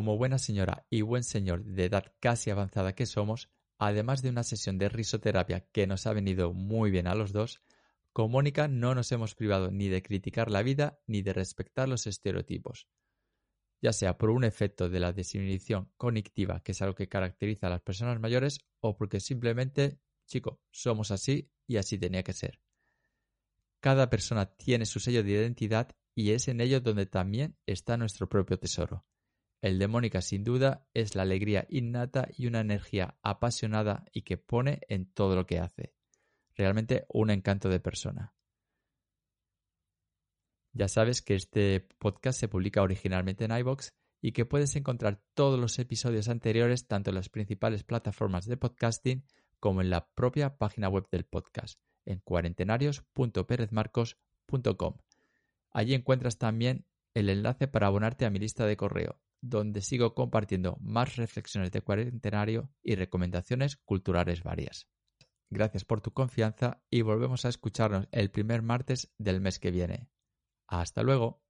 Como buena señora y buen señor de edad casi avanzada que somos, además de una sesión de risoterapia que nos ha venido muy bien a los dos, con Mónica no nos hemos privado ni de criticar la vida ni de respetar los estereotipos. Ya sea por un efecto de la desinhibición cognitiva, que es algo que caracteriza a las personas mayores, o porque simplemente, chico, somos así y así tenía que ser. Cada persona tiene su sello de identidad y es en ello donde también está nuestro propio tesoro. El de Mónica, sin duda, es la alegría innata y una energía apasionada y que pone en todo lo que hace. Realmente un encanto de persona. Ya sabes que este podcast se publica originalmente en iBox y que puedes encontrar todos los episodios anteriores tanto en las principales plataformas de podcasting como en la propia página web del podcast en cuarentenarios.perezmarcos.com. Allí encuentras también el enlace para abonarte a mi lista de correo, donde sigo compartiendo más reflexiones de cuarentenario y recomendaciones culturales varias. Gracias por tu confianza y volvemos a escucharnos el primer martes del mes que viene. Hasta luego.